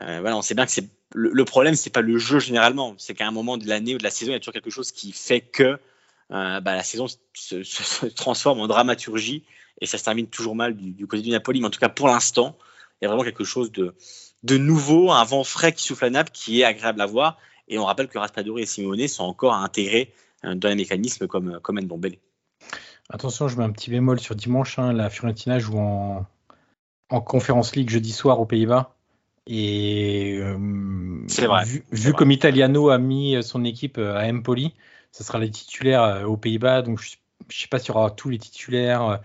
Euh, on sait bien que le, problème, c'est pas le jeu généralement, c'est qu'à un moment de l'année ou de la saison, il y a toujours quelque chose qui fait que bah, la saison se, se, transforme en dramaturgie et ça se termine toujours mal du, du côté du Napoli. Mais en tout cas, pour l'instant, il y a vraiment quelque chose de, de nouveau, un vent frais qui souffle à Naples qui est agréable à voir. Et on rappelle que Raspadori et Simeone sont encore à intégrer euh, dans les mécanismes comme, comme Ndombele. Attention, je mets un petit bémol sur dimanche. Hein, la Fiorentina joue en, en Conférence League jeudi soir aux Pays-Bas. Et euh, vrai, vu, comme Italiano a mis son équipe euh, à Empoli, ce sera les titulaires euh, aux Pays-Bas. Donc je ne sais pas s'il y aura tous les titulaires,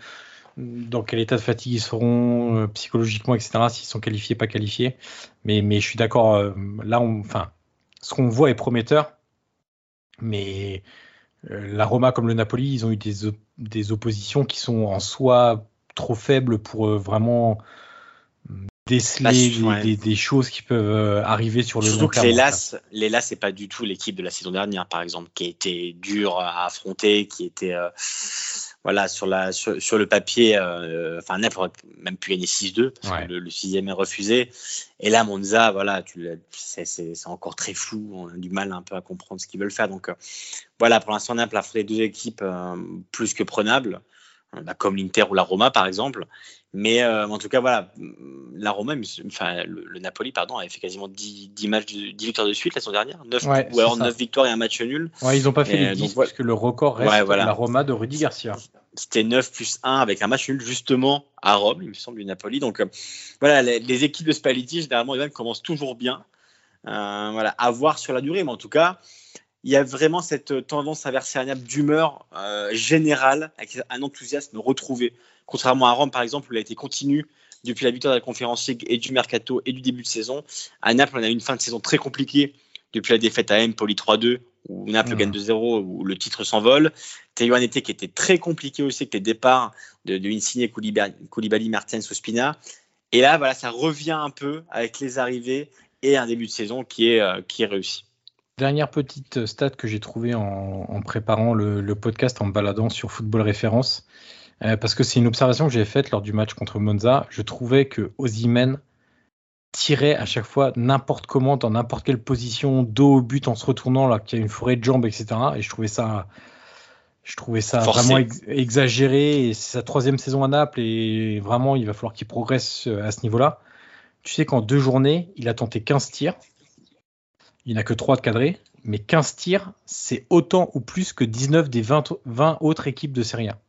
dans quel état de fatigue ils seront, psychologiquement, etc. S'ils sont qualifiés, pas qualifiés. Mais, mais je suis d'accord. là, on, enfin, ce qu'on voit est prometteur. Mais la Roma comme le Napoli, ils ont eu des, des oppositions qui sont en soi trop faibles pour vraiment déceler des, choses qui peuvent euh, arriver sur le Surtout long terme. Surtout que l'Elas, c'est pas du tout l'équipe de la saison dernière, par exemple, qui était dure à affronter, qui était euh, voilà sur la sur, le papier, euh, enfin Naples aurait même pu gagner 6-2 parce que le, sixième est refusé. Et là, Monza, voilà, c'est encore très flou, on a du mal un peu à comprendre ce qu'ils veulent faire. Donc voilà, pour l'instant, Naples a affronté deux équipes plus que prenables. Bah, comme l'Inter ou la Roma par exemple. Mais euh, en tout cas, voilà, la Roma, enfin le, Napoli, pardon, avait fait quasiment 10, 10 matchs, 10 victoires de suite la saison dernière, 9, ou alors 9 victoires et un match nul. Ouais, ils n'ont pas fait les 10 parce que le record reste la Roma de Rudy Garcia. C'était 9 plus 1 avec un match nul justement à Rome, il me semble, du Napoli. Donc euh, voilà, les, équipes de Spalletti, généralement, commencent toujours bien. Euh, voilà, à voir sur la durée, mais en tout cas, il y a vraiment cette tendance à verser un Naples d'humeur euh, générale, avec un enthousiasme retrouvé. Contrairement à Rome, par exemple, où il a été continu depuis la victoire de la Conférence League et du mercato et du début de saison. À Naples, on a eu une fin de saison très compliquée depuis la défaite à Empoli 3-2, où Naples gagne 2-0, où le titre s'envole. Un été qui était très compliqué aussi, avec les départs de, de Insigne, Koulibaly, Koulibaly, Martens, Ospina. Et là, voilà, ça revient un peu avec les arrivées et un début de saison qui est, euh, qui est réussi. Dernière petite stat que j'ai trouvée en, préparant le, podcast, en baladant sur Football Référence, euh, parce que c'est une observation que j'ai faite lors du match contre Monza. Je trouvais que Ozymen tirait à chaque fois n'importe comment, dans n'importe quelle position, dos au but en se retournant, là qu'il y a une forêt de jambes, etc. Et je trouvais ça, je trouvais ça vraiment exagéré. Et c'est sa troisième saison à Naples et vraiment il va falloir qu'il progresse euh, à ce niveau-là. Tu sais qu'en deux journées, il a tenté 15 tirs il n'a que 3 de cadrés, mais 15 tirs, c'est autant ou plus que 19 des 20, 20 autres équipes de Serie A.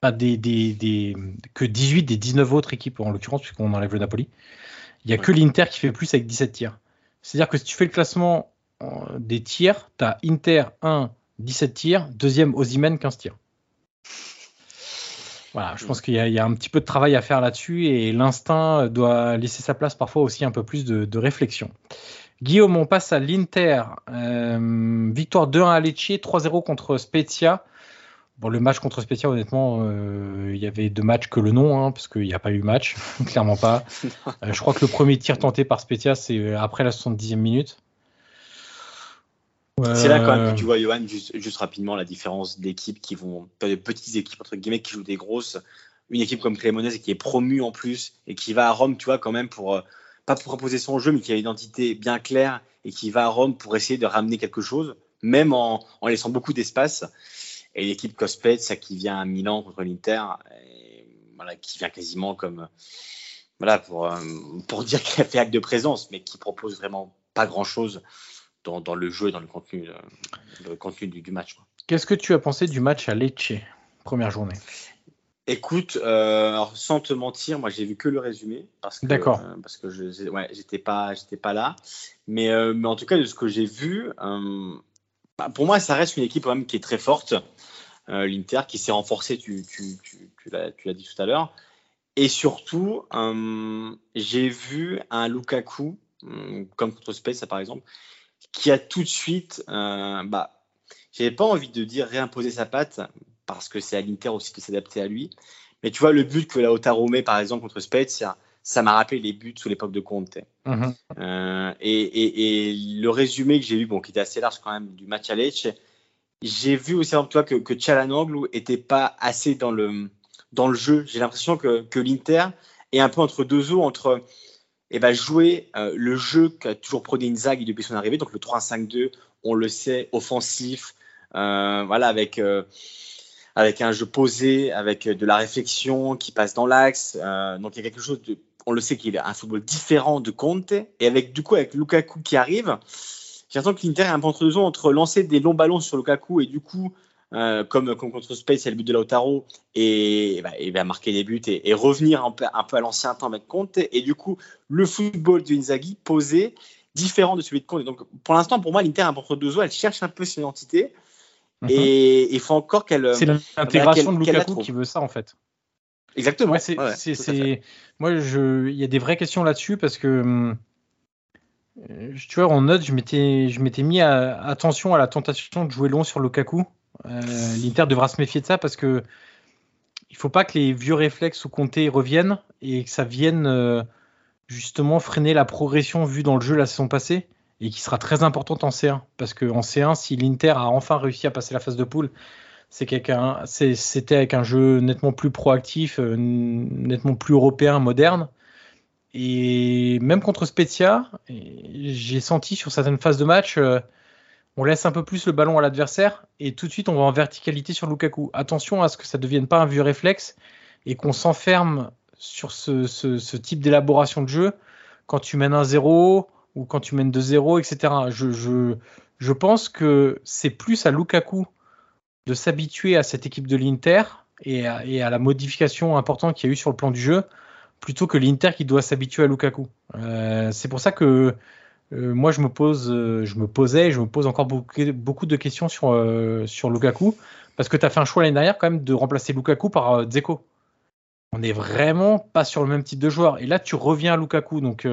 Pas des, des, des, que 18 des 19 autres équipes, en l'occurrence, puisqu'on enlève le Napoli. Il n'y a que l'Inter qui fait plus avec 17 tirs. C'est-à-dire que si tu fais le classement euh, des tirs, tu as Inter 1, 17 tirs, deuxième Ozymen, 15 tirs. Voilà, je pense qu'il y, y, a un petit peu de travail à faire là-dessus et l'instinct doit laisser sa place parfois aussi un peu plus de, de réflexion. Guillaume, on passe à l'Inter. Euh, victoire 2-1 à Lecce, 3-0 contre Spezia. Bon, le match contre Spezia, honnêtement, euh, il y avait deux matchs que le nom, hein, parce qu'il n'y a pas eu match, clairement pas. Euh, je crois que le premier tir tenté par Spezia, c'est après la 70e minute. C'est là quand même que tu vois, Johan, juste, rapidement, la différence d'équipes qui vont, pas de petites équipes, entre guillemets, qui jouent des grosses. Une équipe comme Cremonese qui est promue en plus et qui va à Rome, tu vois, quand même, pour pas pour imposer son jeu, mais qui a une identité bien claire et qui va à Rome pour essayer de ramener quelque chose, même en, laissant beaucoup d'espace. Et l'équipe Cospet, ça qui vient à Milan contre l'Inter, qui vient quasiment comme voilà pour, euh, pour dire qu'elle fait acte de présence, mais qui propose vraiment pas grand chose dans, le jeu et dans le contenu, euh, le contenu du, match. Qu'est-ce que tu as pensé du match à Lecce, première journée? Écoute, euh, sans te mentir, moi j'ai vu que le résumé parce que D'accord. parce que je ouais, j'étais pas j'étais pas là, mais mais en tout cas de ce que j'ai vu, bah, pour moi ça reste une équipe quand même qui est très forte, l'Inter qui s'est renforcée, tu tu, tu, tu l'as dit tout à l'heure, et surtout j'ai vu un Lukaku comme contre Space par exemple qui a tout de suite, euh, bah, j'avais pas envie de dire réimposer sa patte, parce que c'est à l'Inter aussi de s'adapter à lui. Mais tu vois, le but que Lautaro met, par exemple, contre Spezia, ça m'a rappelé les buts sous l'époque de Conte. Mhm. Euh, et, le résumé que j'ai vu, bon, qui était assez large quand même, du match à Lecce, j'ai vu aussi, par toi, que, que Chalanoglu était pas assez dans le, dans le jeu. J'ai l'impression que, que l'Inter est un peu entre deux eaux, entre et va jouer euh, le jeu qu'a toujours prôné Inzaghi depuis son arrivée, donc le 3-5-2, on le sait, offensif, euh, voilà, avec, avec un jeu posé, avec de la réflexion qui passe dans l'axe. donc il y a quelque chose on le sait qu'il a un football différent de Conte, et avec du coup avec Lukaku qui arrive, j'ai l'impression que l'Inter est un peu entre deux entre lancer des longs ballons sur Lukaku et du coup euh, comme, contre Space, y a le but de Lautaro, et, bah, il va marquer des buts et, revenir un peu, un peu à l'ancien temps avec Conte. Et du coup, le football de Inzaghi posé, différent de celui de Conte. Donc, pour l'instant, pour moi, l'Inter un entre deux eaux, elle cherche un peu son identité. Mhm. Et il faut encore qu'elle. C'est l'intégration de Lukaku qui veut ça, en fait. Exactement. Moi, il y a des vraies questions là-dessus parce que. Hum, tu vois, en note, je m'étais mis à, attention à la tentation de jouer long sur Lukaku. Euh, L'Inter devra se méfier de ça parce que il faut pas que les vieux réflexes ou comptés reviennent et que ça vienne euh, justement freiner la progression vue dans le jeu la saison passée et qui sera très importante en C1 parce que en C1 si l'Inter a enfin réussi à passer la phase de poule c'était avec un jeu nettement plus proactif euh, nettement plus européen moderne. Et même contre Spezia j'ai senti sur certaines phases de match on laisse un peu plus le ballon à l'adversaire et tout de suite on va en verticalité sur Lukaku. Attention à ce que ça ne devienne pas un vieux réflexe et qu'on s'enferme sur ce, type d'élaboration de jeu. Quand tu mènes un 0 ou quand tu mènes 2-0, etc. Je, pense que c'est plus à Lukaku de s'habituer à cette équipe de l'Inter et, à la modification importante qu'il y a eu sur le plan du jeu plutôt que l'Inter qui doit s'habituer à Lukaku. Euh, c'est pour ça que euh, moi, je me pose, je me posais, je me pose encore beaucoup, de questions sur, euh, sur Lukaku, parce que tu as fait un choix l'année dernière quand même de remplacer Lukaku par Dzeko. On n'est vraiment pas sur le même type de joueur. Et là, tu reviens à Lukaku, donc.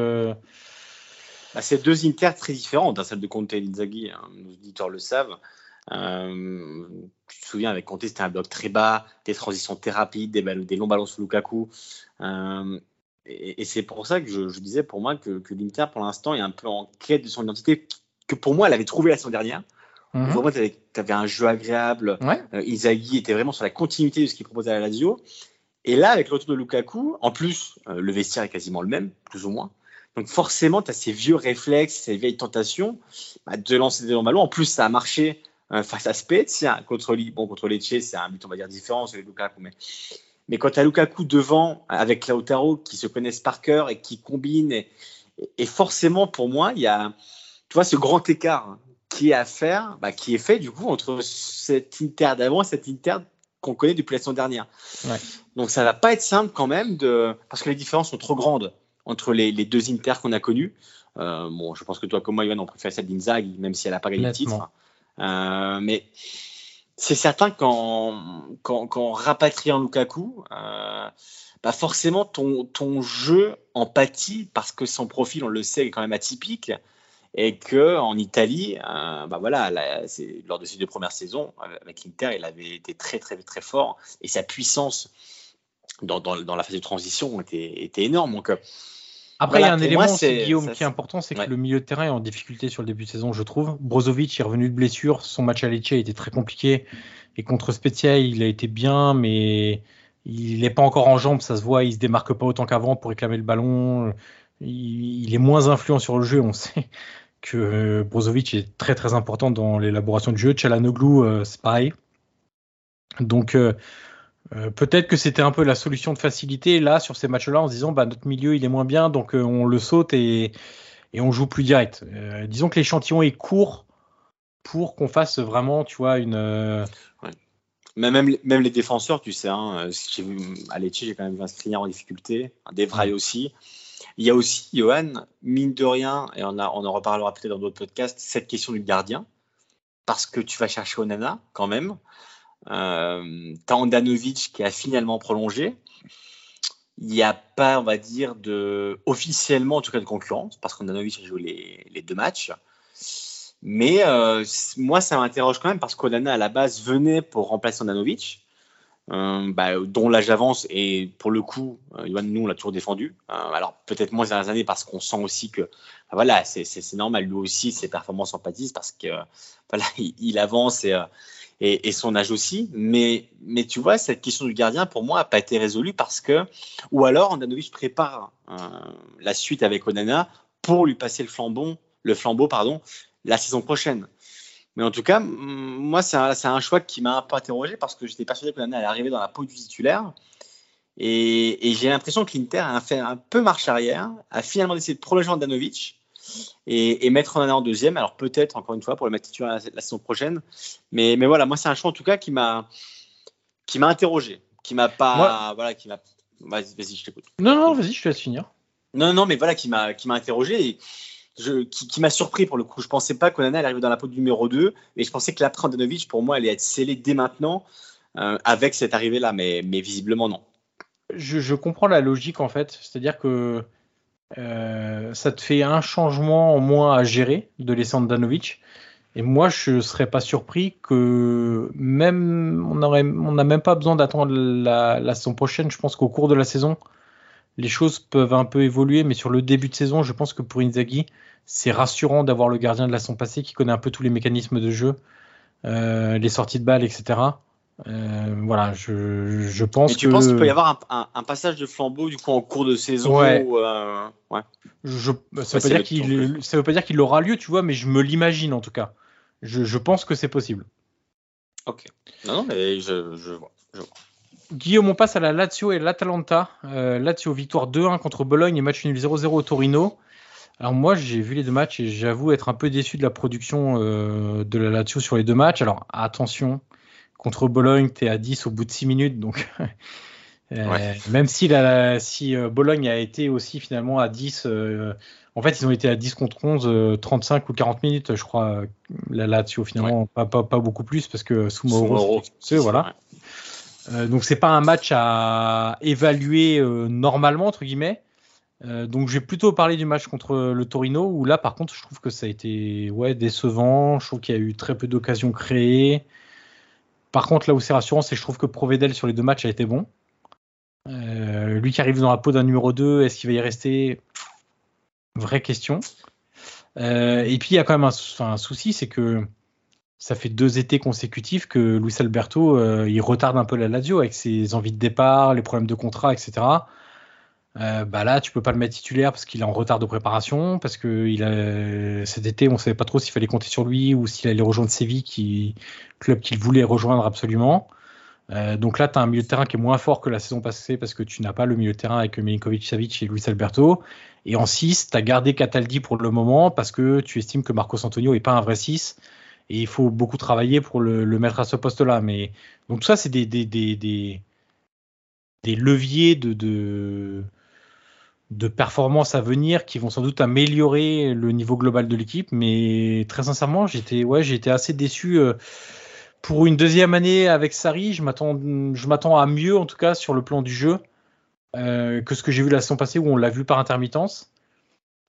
Bah, c'est deux Inter très différentes, hein, celle de Conte et Inzaghi, hein, nos auditeurs le savent. tu te souviens, avec Conte, c'était un bloc très bas, des transitions très rapides, des, des longs ballons sur Lukaku. Et, c'est pour ça que je, disais pour moi que, l'Inter, pour l'instant, est un peu en quête de son identité, que pour moi, elle avait trouvé la saison dernière. Mm -hmm. tu avais, un jeu agréable. Ouais. Euh, était vraiment sur la continuité de ce qu'il proposait à la Lazio. Et là, avec le retour de Lukaku, en plus, euh, le vestiaire est quasiment le même, plus ou moins. Donc forcément, tu as ces vieux réflexes, ces vieilles tentations bah, de lancer des longs ballons. En plus, ça a marché euh, face à Spezia. Contre, bon, contre Lecce, c'est un but, on va dire, différent, c'est Lukaku. Mais mais quand tu as Lukaku devant, avec Lautaro, qui se connaissent par cœur et qui combinent, et, forcément, pour moi, il y a tu vois, ce grand écart qui est à faire, bah, qui est fait du coup entre cet Inter d'avant et cet Inter qu'on connaît depuis la saison dernière. Ouais. Donc ça va pas être simple quand même, de... parce que les différences sont trop grandes entre les, les deux Inter qu'on a connus. Euh, bon, je pense que toi comme moi, Ivan, on préfère celle d'Inzaghi, même si elle n'a pas gagné le titre. Euh, mais c'est certain qu'en quand, rapatriant Lukaku, euh, bah forcément ton, ton jeu en pâtit parce que son profil, on le sait, est quand même atypique et que en Italie, euh, bah voilà, lors de ses deux premières saisons avec l'Inter, il avait été très très très fort et sa puissance dans, dans, dans la phase de transition était, était énorme. Donc après, il y a un élément Guillaume, qui est important, c'est que le milieu de terrain est en difficulté sur le début de saison, je trouve. Brozovic est revenu de blessure, son match à Lecce a été très compliqué. Et contre Spezia, il a été bien, mais il n'est pas encore en jambes, ça se voit, il se démarque pas autant qu'avant pour réclamer le ballon. il, est moins influent sur le jeu. On sait que Brozovic est très très important dans l'élaboration du jeu. Chalanoglu, c'est pareil. Donc peut-être que c'était un peu la solution de facilité là sur ces matchs-là en se disant bah, notre milieu il est moins bien donc on le saute et, et on joue plus direct. disons que l'échantillon est court pour qu'on fasse vraiment, tu vois, une, même, même les défenseurs, tu sais, hein, à Lecce, j'ai quand même vu un Skriniar en difficulté, un Devray aussi. Il y a aussi, Johan, mine de rien, et on, a, on en reparlera peut-être dans d'autres podcasts, cette question du gardien, parce que tu vas chercher Onana quand même. Euh, tu as Andanovic qui a finalement prolongé. Il n'y a pas, on va dire, officiellement en tout cas de concurrence, parce qu'Andanovic a joué les, deux matchs. Mais euh, moi, ça m'interroge quand même parce qu'Onana, à la base, venait pour remplacer Andanovic, euh, bah, dont l'âge avance. Et pour le coup, euh, nous, on l'a toujours défendu. Alors, peut-être moins ces dernières années parce qu'on sent aussi que, bah, voilà, c'est normal. Lui aussi, ses performances sympathisent parce que, voilà, il, avance et, et, et, son âge aussi. Mais, mais tu vois, cette question du gardien, pour moi, n'a pas été résolue parce que, ou alors, Andanovic prépare la suite avec Onana pour lui passer le flambeau, le flambeau, pardon, la saison prochaine. Mais en tout cas, moi, c'est un, choix qui m'a un peu interrogé parce que j'étais persuadé l'année allait arriver dans la peau du titulaire. Et, j'ai l'impression que l'Inter a fait un peu marche arrière, a finalement décidé de prolonger Andanovic et, et mettre en en deuxième. Alors peut-être, encore une fois, pour le mettre titulaire la, saison prochaine. Mais, mais voilà, moi, c'est un choix en tout cas qui m'a qui m'a interrogé, qui m'a pas. Voilà, qui m'a. Vas-y, vas je t'écoute. Non, non, vas-y, je te laisse finir. Non, non, mais voilà, qui m'a interrogé. Et, qui, m'a surpris pour le coup. Je pensais pas qu'Onana allait arriver dans la peau du numéro 2, mais je pensais que l'après Andanovic, pour moi, allait être scellée dès maintenant euh, avec cette arrivée-là, mais, mais visiblement non. Je, comprends la logique en fait, c'est-à-dire que euh, ça te fait un changement en moins à gérer de laisser Andanovic. Et moi, je serais pas surpris que même on on n'a même pas besoin d'attendre la, la, saison prochaine. Je pense qu'au cours de la saison, les choses peuvent un peu évoluer, mais sur le début de saison, je pense que pour Inzaghi, c'est rassurant d'avoir le gardien de la saison passée qui connaît un peu tous les mécanismes de jeu, euh, les sorties de balles, etc. Euh, voilà, je, je pense Et tu penses qu'il peut y avoir un, passage de flambeau du coup en cours de saison ouais. Euh, Je, ça, veut veut pas dire qu'il aura lieu, tu vois, mais je me l'imagine en tout cas. Je, je pense que c'est possible. Ok. Non, non, mais je, je vois. Je vois. Guillaume, on passe à la Lazio et l'Atalanta. Euh, Lazio victoire 2-1 contre Bologne et match nul 0-0 au Torino. Alors moi j'ai vu les deux matchs et j'avoue être un peu déçu de la production euh, de la Lazio sur les deux matchs. Alors attention, contre Bologne tu es à 10 au bout de 6 minutes donc euh, même si, la, si Bologne a été aussi finalement à 10, en fait ils ont été à 10 contre 11, 35 ou 40 minutes je crois la Lazio finalement pas, pas, pas, beaucoup plus parce que sous Mauro, voilà. Euh, donc c'est pas un match à évaluer euh, normalement entre guillemets. Euh, donc j'ai plutôt parlé du match contre le Torino où là par contre je trouve que ça a été ouais décevant. Je trouve qu'il y a eu très peu d'occasions créées. Par contre là où c'est rassurant c'est que je trouve que Provedel sur les deux matchs a été bon. lui qui arrive dans la peau d'un numéro 2, est-ce qu'il va y rester? Vraie question. et puis il y a quand même un souci, c'est que ça fait deux étés consécutifs que Luis Alberto euh, il retarde un peu la Lazio avec ses envies de départ, les problèmes de contrat, etc. Euh, bah là, tu peux pas le mettre titulaire parce qu'il est en retard de préparation, parce que il a, cet été, on savait pas trop s'il fallait compter sur lui ou s'il allait rejoindre Séville, qui club qu'il voulait rejoindre absolument. Euh, donc là, tu as un milieu de terrain qui est moins fort que la saison passée parce que tu n'as pas le milieu de terrain avec Milinkovic Savic et Luis Alberto. Et en 6, tu as gardé Cataldi pour le moment parce que tu estimes que Marcos Antonio est pas un vrai 6 et il faut beaucoup travailler pour le, mettre à ce poste-là. Mais donc tout ça, c'est des, des, des, des, leviers de, de, de, performance à venir qui vont sans doute améliorer le niveau global de l'équipe. Mais très sincèrement, j'étais ouais, j'étais assez déçu. Euh, pour une deuxième année avec Sari, je m'attends, je m'attends à mieux en tout cas sur le plan du jeu euh, que ce que j'ai vu la saison passée où on l'a vu par intermittence.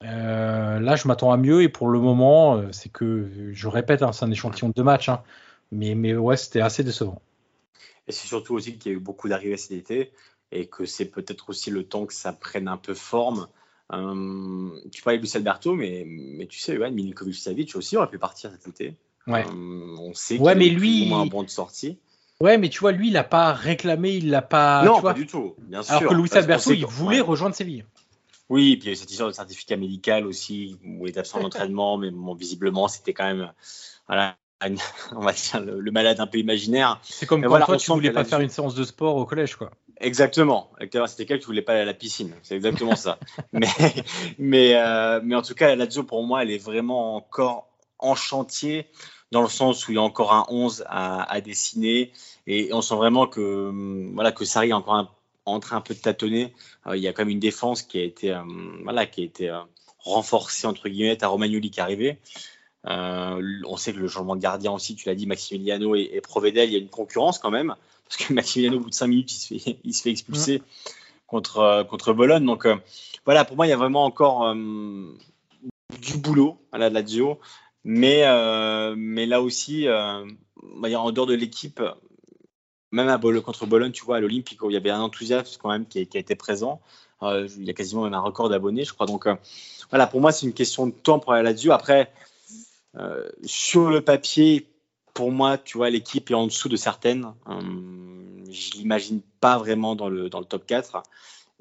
Euh, là, je m'attends à mieux et pour le moment, c'est que, je répète, hein, c'est un échantillon de matchs, hein, mais, mais ouais, c'était assez décevant. Et c'est surtout aussi qu'il y a eu beaucoup d'arrivées cet été et que c'est peut-être aussi le temps que ça prenne un peu forme. Euh, tu parlais de Luis Alberto, mais, mais tu sais, Johan Milinkovic Savic aussi aurait pu partir cet été. Ouais. on sait ouais, mais lui, un bon de sortie. Ouais, mais tu vois, lui, il n'a pas réclamé, il l'a pas. Non, pas du tout, bien sûr. Alors que Luis Alberto, il voulait rejoindre Séville. Oui, et puis cette histoire de certificat médical aussi, où il est absent d'entraînement, mais bon, visiblement, c'était quand même, voilà, on va dire le, malade un peu imaginaire. C'est comme quand toi, tu voulais pas faire une séance de sport au collège, quoi. Exactement. C'était quelqu'un qui voulait pas aller à la piscine. C'est exactement ça. euh, mais en tout cas, la Lazio, pour moi, elle est vraiment encore en chantier dans le sens où il y a encore un 11 à, dessiner et on sent vraiment que voilà que Sarri est encore en train un peu de tâtonner. Euh, il y a quand même une défense qui a été euh, voilà qui a été renforcée entre guillemets à Romagnoli qui est arrivé. on sait que le changement de gardien aussi, tu l'as dit, Maximiliano et, et Provedel, il y a une concurrence quand même parce que Maximiliano, au bout de 5 minutes, il se fait, il se fait expulser contre, euh, contre Bologne. Donc euh, voilà, pour moi, il y a vraiment encore euh, du boulot à la Lazio. Mais, mais là aussi, en dehors de l'équipe, même à contre Bologne, tu vois, à l'Olympique, il y avait un enthousiasme quand même qui, qui a été présent. il y a quasiment même un record d'abonnés, je crois. Donc voilà, pour moi, c'est une question de temps pour la Lazio. Après, sur le papier, pour moi, tu vois, l'équipe est en dessous de certaines. Hum, je l'imagine pas vraiment dans le, dans le top 4.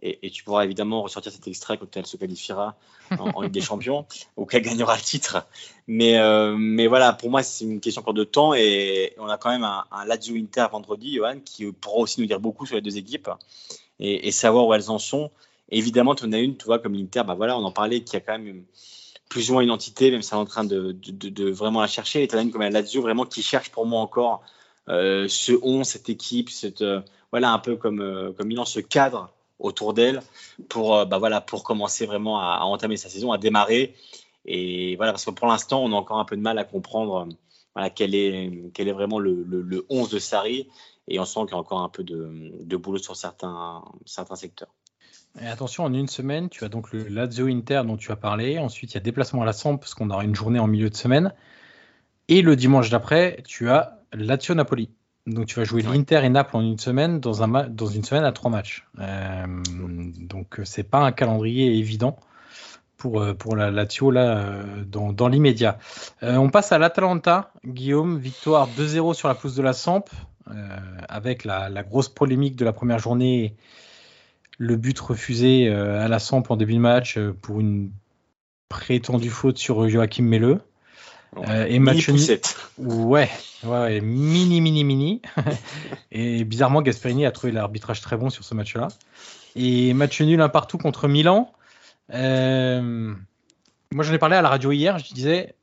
Et, tu pourras évidemment ressortir cet extrait quand elle se qualifiera en, Ligue des Champions ou qu'elle gagnera le titre. Mais, euh, mais voilà, pour moi, c'est une question encore de temps. Et on a quand même un, Lazio Inter vendredi, Johan, qui pourra aussi nous dire beaucoup sur les deux équipes et, savoir où elles en sont. évidemment, tu en as une, tu vois, comme l'Inter, bah voilà, on en parlait, qui a quand même plus ou moins une entité, même si elle est en train de, vraiment la chercher. Et tu une comme la Lazio, vraiment, qui cherche pour moi encore euh, ce on, cette équipe, euh, voilà, un peu comme, euh, comme Milan, ce cadre autour d'elle pour, bah, voilà, pour commencer vraiment à, entamer sa saison, à démarrer. Et voilà, parce que pour l'instant, on a encore un peu de mal à comprendre voilà, quel, est, vraiment le, le, le 11 de Sarri. Et on sent qu'il y a encore un peu de, boulot sur certains secteurs. Et attention, en une semaine, tu as donc le Lazio Inter dont tu as parlé. Ensuite, il y a déplacement à la Samp parce qu'on aura une journée en milieu de semaine. Et le dimanche d'après, tu as Lazio Napoli. Donc tu vas jouer l'Inter et Naples en une semaine dans, un dans une semaine à trois matchs. Euh, donc c'est pas un calendrier évident pour, euh, pour la Lazio là euh, dans, dans l'immédiat. Euh, on passe à l'Atalanta. Guillaume, victoire 2-0 sur la pousse de la Samp avec la, la, grosse polémique de la première journée le but refusé euh, à la Samp en début de match euh, pour une prétendue faute sur Joachim Melleux. Euh, et match Ouais, ouais, mini, mini, mini. et bizarrement, Gasperini a trouvé l'arbitrage très bon sur ce match-là. Et match nul un partout contre Milan. moi, j'en ai parlé à la radio hier. Je disais,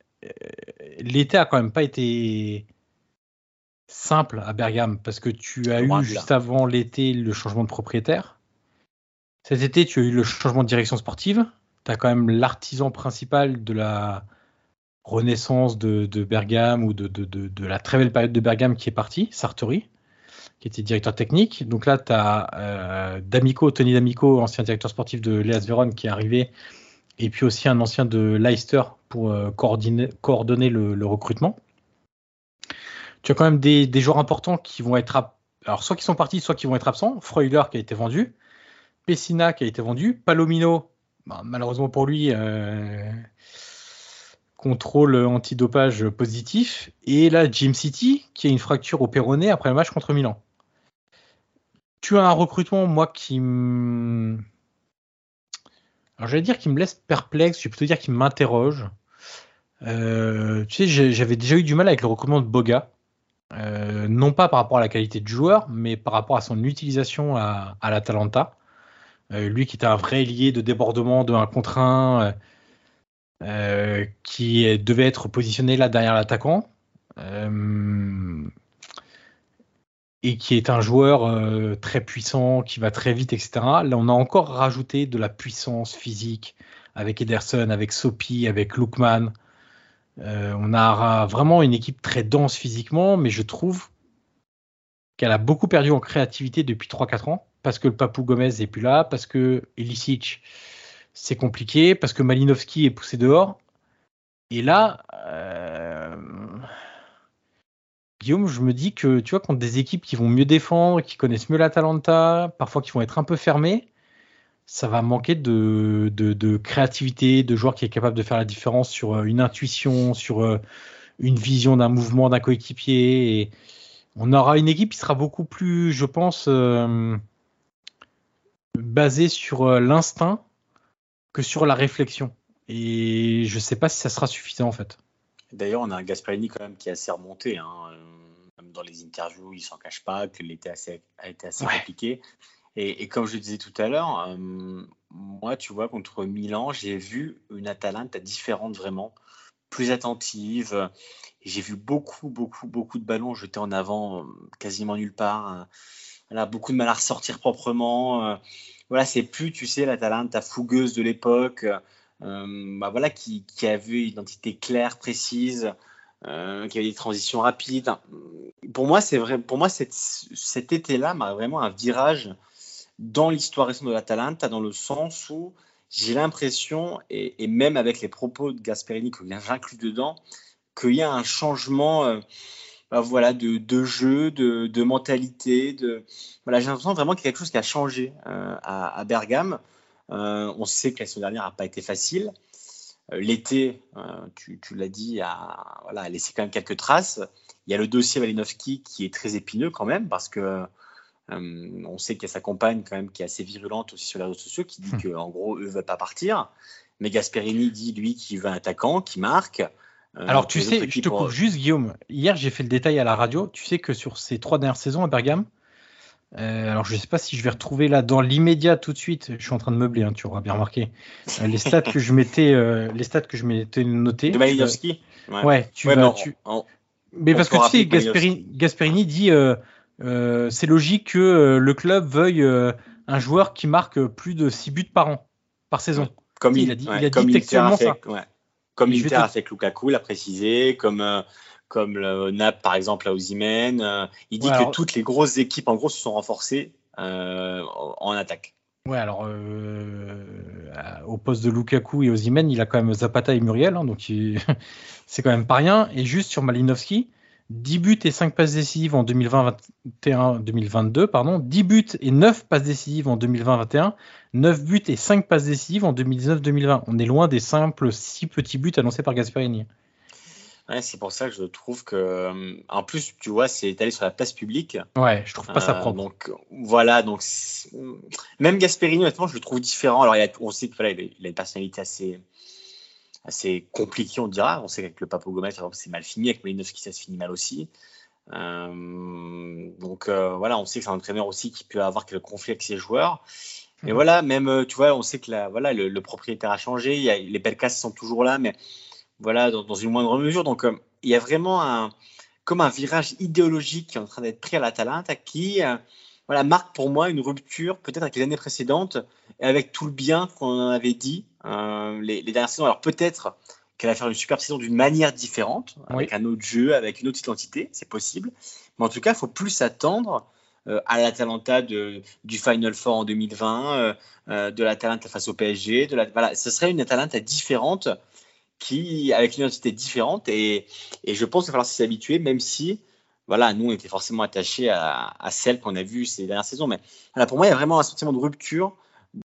l'été a quand même pas été simple à Bergame parce que tu as eu juste avant l'été le changement de propriétaire. Cet été, tu as eu le changement de direction sportive. Tu as quand même l'artisan principal de la renaissance de, Bergame ou de, la très belle période de Bergame qui est parti, Sartori, qui était directeur technique. Donc là, tu as euh, D'Amico, Tony D'Amico, ancien directeur sportif de Léas Vérone, qui est arrivé, et puis aussi un ancien de Leicester pour euh, coordonner, le, recrutement. Tu as quand même des, des, joueurs importants qui vont être, alors soit qui sont partis, soit qui vont être absents. Freuler qui a été vendu. Pessina qui a été vendu, Palomino, bah, malheureusement pour lui, euh, contrôle antidopage positif, et là Jim City qui a une fracture au péroné après le match contre Milan. Tu as un recrutement, moi, qui. Alors j'allais dire qu'il me laisse perplexe, je vais plutôt dire qu'il m'interroge. Euh, tu sais, j'avais déjà eu du mal avec le recrutement de Boga. Euh, non pas par rapport à la qualité de joueur, mais par rapport à son utilisation à, à l'Atalanta. Euh, lui qui était un vrai lié de débordement de 1 contre 1, euh, euh, qui devait être positionné là derrière l'attaquant. et qui est un joueur très puissant, qui va très vite, etc. Là, on a encore rajouté de la puissance physique avec Ederson, avec Sopi, avec Lookman. on a vraiment une équipe très dense physiquement, mais je trouve qu'elle a beaucoup perdu en créativité depuis 3-4 ans parce que le Papou Gomez est plus là, parce que Elisic c'est compliqué, parce que Malinowski est poussé dehors. Et là, euh, Guillaume, je me dis que tu vois, contre des équipes qui vont mieux défendre, qui connaissent mieux l'Atalanta, parfois qui vont être un peu fermées, ça va manquer de, de, créativité, de joueurs qui est capable de faire la différence sur euh, une intuition, sur euh, une vision d'un mouvement d'un coéquipier. Et on aura une équipe qui sera beaucoup plus, je pense, basé sur euh, l'instinct que sur la réflexion. Et je sais pas si ça sera suffisant en fait. D'ailleurs, on a un Gasperini quand même qui est assez remonté. Hein. Même dans les interviews, il s'en cache pas que l'été a été assez compliqué. Et, comme je le disais tout à l'heure, euh, moi, tu vois, contre Milan, j'ai vu une Atalanta différente vraiment, plus attentive. J'ai vu beaucoup, beaucoup, beaucoup de ballons jetés en avant, euh, quasiment nulle part. Voilà, beaucoup de mal à ressortir proprement. Euh, voilà, c'est plus, tu sais, l'Atalanta fougueuse de l'époque, bah voilà, qui, qui, avait une identité claire, précise. qui avait des transitions rapides. Pour moi, c'est vrai. Pour moi, cet été-là m'a vraiment un virage dans l'histoire récente de l'Atalanta, dans le sens où j'ai l'impression, et, même avec les propos de Gasperini que j'inclus dedans, qu'il y a un changement euh, bah, voilà, de, de jeu, de, de, mentalité. De... Voilà, j'ai l'impression vraiment qu'il y a quelque chose qui a changé euh, à, à, Bergame. Euh, on sait que la saison dernière n'a pas été facile. L'été, tu, tu l'as dit, a, voilà, a laissé quand même quelques traces. Il y a le dossier Malinowski qui est très épineux quand même parce que euh, on sait qu'il y a sa compagne quand même qui est assez virulente aussi sur les réseaux sociaux, qui dit hmm. qu'en gros, eux ne veulent pas partir. Mais Gasperini dit, lui, qu'il veut un attaquant, qui marque. Euh, Alors tu sais, je te coupe juste Guillaume. Hier, j'ai fait le détail à la radio. Tu sais que sur ces trois dernières saisons à Bergame, euh, alors je ne sais pas si je vais retrouver là dans l'immédiat tout de suite. Je suis en train de meubler, hein, tu auras bien remarqué. les stats que je m'étais, les stats que je m'étais noté. De Malinowski. Ouais. tu vas, mais parce que tu sais, Gasperini, Gasperini dit euh, c'est logique que euh, le club veuille euh, un joueur qui marque plus de 6 buts par an, par saison. Comme il, a dit, il a dit textuellement ça. Comme l'Inter a fait Lukaku, l'a précisé, comme, comme le NAP par exemple à Ozymen. il dit que toutes les grosses équipes en gros se sont renforcées en attaque. Ouais, alors au poste de Lukaku et Ozymen, il a quand même Zapata et Muriel, hein, donc c'est quand même pas rien. Et juste sur Malinowski, 10 buts et 5 passes décisives en 2021-2022, pardon, 10 buts et 9 passes décisives en 2020-21, 9 buts et 5 passes décisives en 2019-2020. On est loin des simples 6 petits buts annoncés par Gasperini. Ouais, c'est pour ça que je trouve que, euh, en plus, tu vois, c'est allé sur la place publique. Ouais, je trouve pas ça euh, propre. donc voilà, donc même Gasperini, honnêtement, je le trouve différent. Alors, il a, on sait qu'il a une personnalité assez assez compliqué, on dira. On sait qu'avec le Papo Gomez, c'est mal fini. Avec Malinowski, ça se finit mal aussi. Euh, donc euh, voilà, on sait que c'est un entraîneur aussi qui peut avoir quelques conflits avec ses joueurs. Et mhm. voilà, même, euh, tu vois, on sait que la, voilà, le, propriétaire a changé. Il y a, les casses sont toujours là, mais voilà, dans, une moindre mesure. Donc, il y a vraiment un, comme un virage idéologique qui est en train d'être pris à l'Atalanta qui voilà, marque pour moi une rupture peut-être avec les années précédentes et avec tout le bien qu'on en avait dit euh, les, dernières saisons. Alors peut-être qu'elle va faire une super saison d'une manière différente, avec un autre jeu, avec une autre identité, c'est possible. Mais en tout cas, il faut plus s'attendre euh, à l'Atalanta du Final Four en 2020, euh, euh, de l'Atalanta face au PSG. De la, voilà, ce serait une Atalanta différente qui, avec une identité différente. Et, et je pense qu'il va falloir s'y habituer, même si voilà, nous, on était forcément attachés à, celle qu'on a vue ces dernières saisons. Mais voilà, pour moi, il y a vraiment un sentiment de rupture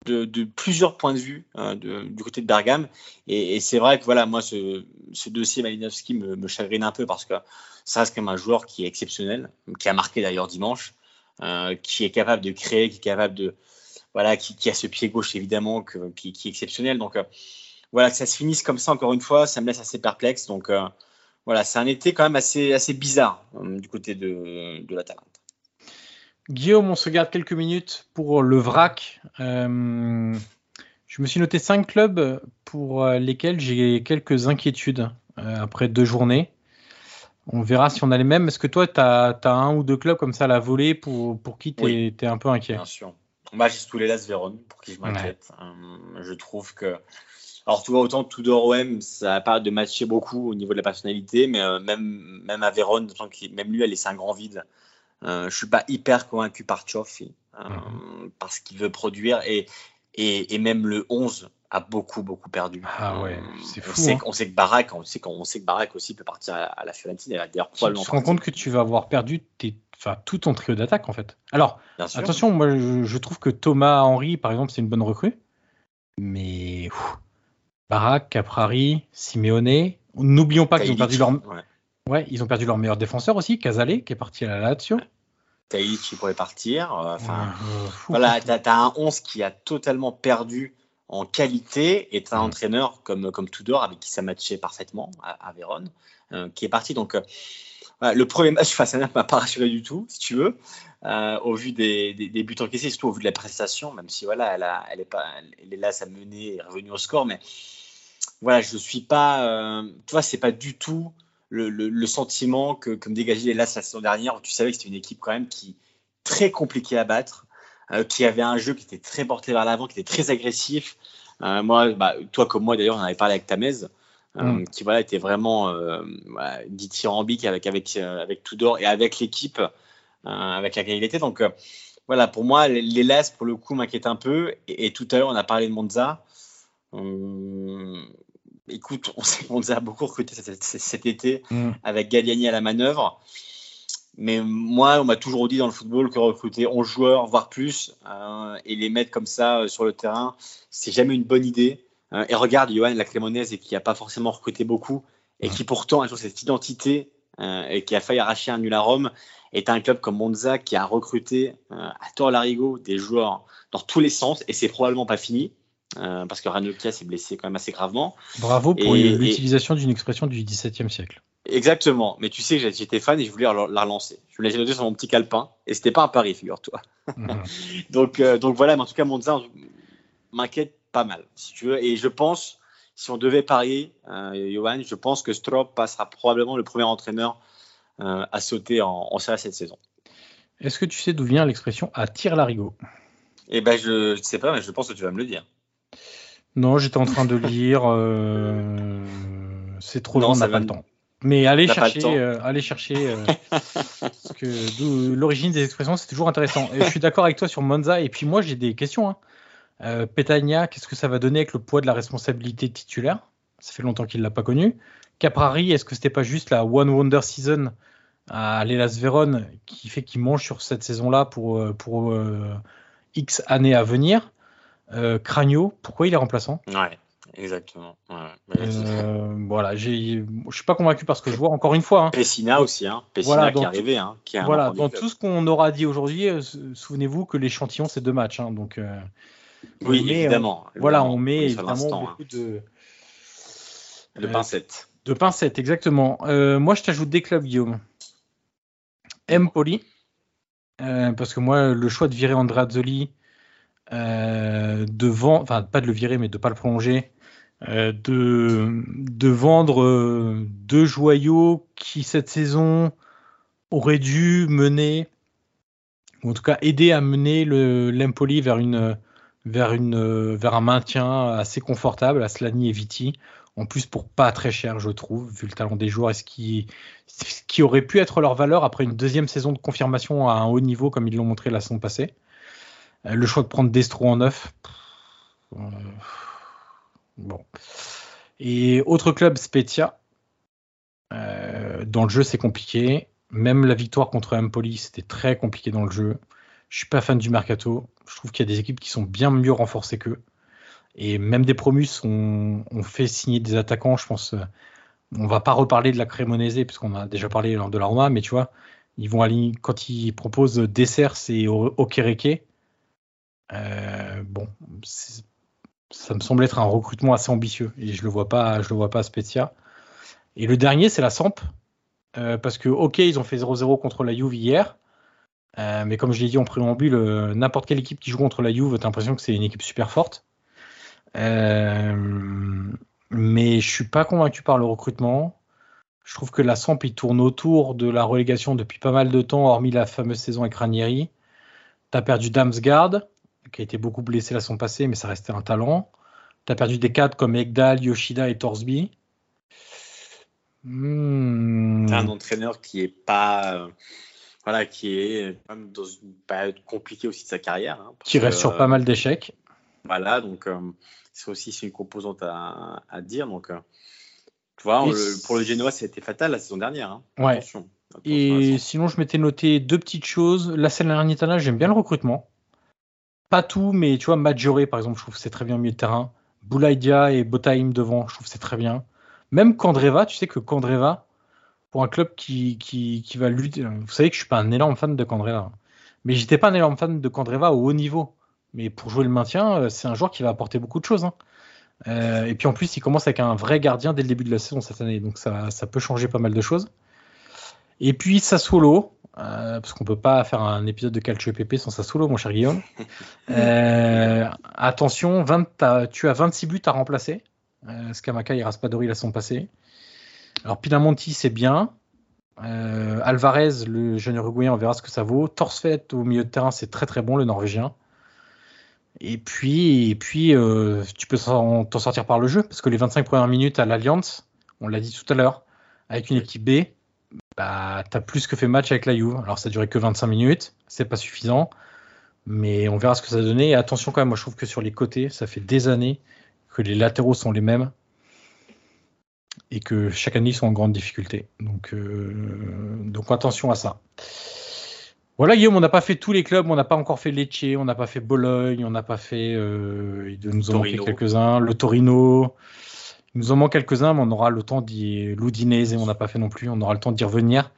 de, plusieurs points de vue hein, du côté de Bergame. Et, c'est vrai que voilà, moi, ce, dossier Malinowski me, chagrine un peu parce que ça reste quand même un joueur qui est exceptionnel, qui a marqué d'ailleurs dimanche, euh, qui est capable de créer, qui est capable de. Voilà, qui, a ce pied gauche évidemment qui, est exceptionnel. Donc euh, voilà, que ça se finisse comme ça encore une fois, ça me laisse assez perplexe. Donc euh, voilà, c'est un été quand même assez, assez bizarre du côté de, de la Talente. Guillaume, on se garde quelques minutes pour le VRAC. Euh, je me suis noté cinq clubs pour euh, lesquels j'ai quelques inquiétudes euh, après deux journées. On verra si on a les mêmes. Est-ce que toi, tu as, un ou deux clubs comme ça à la volée pour, pour qui tu es, un peu inquiet? Bien sûr. Moi, j'ai tous les Las Véron pour qui je m'inquiète. je trouve que. Alors, tu vois, autant Tudor OM, ça n'a pas de matcher beaucoup au niveau de la personnalité, mais même, même à Vérone, même lui, a laissé un grand vide. Euh, je suis pas hyper convaincu par Tchoffi euh, mhm. parce qu'il veut produire et, et, et, même le 11 a beaucoup beaucoup perdu. Ah ouais, euh, c'est fou. On sait, hein. on sait que Barak, on sait qu'on sait que Barak aussi peut partir à, la Fiorentina. D'ailleurs, tu te rends compte que tu vas avoir perdu tes, enfin, tout ton trio d'attaque en fait. Alors, attention, moi je, trouve que Thomas Henry, par exemple, c'est une bonne recrue, mais Barak, Caprari, Simeone, n'oublions pas qu'ils ont perdu leur. Ouais. ils ont perdu leur meilleur défenseur aussi, Casale, qui est parti à la Lazio. Taïd qui pourrait partir. Euh, enfin, voilà, tu as, un 11 qui a totalement perdu en qualité est un Mm. entraîneur comme, comme Tudor, avec qui ça matchait parfaitement à, à Vérone, euh, qui est parti. Donc, euh, voilà, le premier match face à Naples m'a pas rassuré du tout, si tu veux, euh, au vu des, des, des buts encaissés, surtout au vu de la prestation, même si voilà, elle, a, elle, est, pas, elle est là, sa menée est revenue au score, mais voilà, je suis pas, euh, tu vois, c'est pas du tout le, le, le sentiment que, que me dégageait les Las la saison dernière, où tu savais que c'était une équipe quand même qui très compliquée à battre, euh, qui avait un jeu qui était très porté vers l'avant, qui était très agressif. Euh, moi, bah, toi comme moi d'ailleurs, on avait parlé avec Tamez, euh, Mm. qui voilà était vraiment voilà, dithyrambique avec avec avec Tudor et avec l'équipe, avec laquelle il était. Donc voilà, pour moi, les les Las pour le coup m'inquiètent un peu. Et, et tout à l'heure, on a parlé de Monza. Écoute, on sait que Monza a beaucoup recruté cet, été Mm. avec Galliani à la manœuvre. Mais moi, on m'a toujours dit dans le football que recruter 11 joueurs, voire plus, euh, et les mettre comme ça euh, sur le terrain, c'est jamais une bonne idée. Euh, et regarde, Johan, la Clémonaise, et qui n'a pas forcément recruté beaucoup, et qui pourtant a toujours cette identité, et qui a failli arracher un nul à Rome, est un club comme Monza qui a recruté à tort larigot des joueurs dans tous les sens, et c'est probablement pas fini, euh, parce que Ranocchia s'est blessé quand même assez gravement. Bravo pour Et- l'utilisation d'une expression du XVIIe siècle. Exactement, mais tu sais, j'étais fan et je voulais la la relancer. Je me l'ai noté sur mon petit calepin et c'était pas un pari, figure-toi. Mhm. Donc, euh, donc voilà, mais en tout cas, Monza m'inquiète pas mal, si tu veux. Et je pense, si on devait parier, euh, Johan, je pense que Strop passera probablement le premier entraîneur euh, à sauter en, en Serie A cette saison. Est-ce que tu sais d'où vient l'expression à tir larigot? Et ben, je ne sais pas, mais je pense que tu vas me le dire. Non, j'étais en train de lire. euh, C'est trop long, on n'a pas le temps. Mais allez chercher, euh, allez chercher. euh, parce que d'où- l'origine des expressions, c'est toujours intéressant. Et je suis d'accord avec toi sur Monza. Et puis moi, j'ai des questions. Hein. Euh, Petagna, qu'est-ce que ça va donner avec le poids de la responsabilité titulaire? Ça fait longtemps qu'il l'a pas connu. Caprari, est-ce que c'était pas juste la One Wonder Season à l'Elas Vérone qui fait qu'il mange sur cette saison-là pour, pour X années à venir? Euh, Cragno, pourquoi il est remplaçant? Ouais, exactement. Ouais, euh, voilà, j'ai, je suis pas convaincu par ce que je vois. Encore une fois, hein. Pessina aussi, hein. Pessina Voilà, qui est arrivé, hein, qui un voilà, dans club. tout ce qu'on aura dit aujourd'hui, euh, sou- souvenez-vous que l'échantillon c'est deux matchs, hein, donc euh, Oui, met, évidemment. voilà, on met sur évidemment beaucoup de hein. Le euh, pincette. de pincettes, exactement. Euh, moi, je t'ajoute des clubs, Guillaume. Empoli, euh, parce que moi, le choix de virer Andreazzoli, euh, de vendre, enfin pas de le virer, mais de pas le prolonger, euh, de, vendre euh, deux joyaux qui cette saison auraient dû mener, ou en tout cas aider à mener le l'Empoli vers une vers un maintien assez confortable à Slani et Viti. En plus, pour pas très cher, je trouve, vu le talent des joueurs et ce qui, ce qui aurait pu être leur valeur après une deuxième saison de confirmation à un haut niveau, comme ils l'ont montré la saison passée. Euh, le choix de prendre Destro en neuf. euh, bon. Et autre club, Spezia. Euh, dans le jeu, c'est compliqué. Même la victoire contre Empoli, c'était très compliqué dans le jeu. Je suis pas fan du mercato. Je trouve qu'il y a des équipes qui sont bien mieux renforcées qu'eux. Et même des promus ont, fait signer des attaquants. Je pense, on va pas reparler de la Cremonese puisqu'on a déjà parlé de la Roma, mais tu vois, ils vont aligner, quand ils proposent Dessers et Okereke, euh, bon, ça me semble être un recrutement assez ambitieux et je le vois pas, je le vois pas à Spezia. Et le dernier, c'est la Samp, euh, parce que ok, ils ont fait 0-0 contre la Juve hier. euh, mais comme je l'ai dit en préambule, euh, n'importe quelle équipe qui joue contre la Juve, t'as l'impression que c'est une équipe super forte. Euh, mais je suis pas convaincu par le recrutement. Je trouve que la Samp il tourne autour de la relégation depuis pas mal de temps, hormis la fameuse saison avec Ranieri. T'as perdu Damsgaard, qui a été beaucoup blessé la saison passée, mais ça restait un talent. T'as perdu des cadres comme Egdal, Yoshida et Torsby. C'est un entraîneur qui est pas. euh, voilà, qui est même dans une période compliquée aussi de sa carrière. hein, Qui reste que, sur pas mal d'échecs. Voilà, donc euh, c'est aussi c'est une composante à, à dire. Donc, euh, tu vois, Et le- pour le Genoa, ça a été fatal la saison dernière. hein. Ouais. Attention. Et sinon, je m'étais noté deux petites choses. La Salernitana, j'aime bien le recrutement. Pas tout, mais tu vois, Maggiore, par exemple, je trouve que c'est très bien au milieu de terrain. Boulaïdia et Botaïm devant, je trouve que c'est très bien. Même Kandreva, tu sais que Kandreva, pour un club qui, qui, qui va lutter. Vous savez que je suis pas un énorme fan de Kandreva. Mais j'étais pas un énorme fan de Kandreva au haut niveau. mais pour jouer le maintien, c'est un joueur qui va apporter beaucoup de choses. Hein. et puis en plus, il commence avec un vrai gardien dès le début de la saison cette année, donc ça, ça peut changer pas mal de choses. Et puis Sassuolo, euh, parce qu'on peut pas faire un épisode de Calcio PP sans Sassuolo, mon cher Guillaume. Euh, attention, 20, tu as 26 buts à remplacer. Euh, Scamaca et Raspadori la sont passés. Alors Pinamonti, c'est bien. Alvarez, le jeune uruguayen, on verra ce que ça vaut. Torsfet au milieu de terrain, c'est très très bon, le norvégien. Et puis, et puis tu peux t'en sortir par le jeu, parce que les 25 premières minutes à l'Alliance, on l'a dit tout à l'heure, avec une équipe B, bah, tu as plus que fait match avec la Juve. Alors ça durait que 25 minutes, c'est pas suffisant, mais on verra ce que ça donnait. Et attention quand même, moi je trouve que sur les côtés, ça fait des années que les latéraux sont les mêmes et que chaque année ils sont en grande difficulté. Donc, euh, donc attention à ça. Voilà Guillaume, on n'a pas fait tous les clubs, on n'a pas encore fait Lecce, on n'a pas fait Bologne, on n'a pas fait, euh, de nous en manquer quelques-uns, le Torino. Il nous en manque quelques-uns, mais on aura le temps d'y. L'Oudinese, on n'a pas fait non plus, on aura le temps d'y revenir.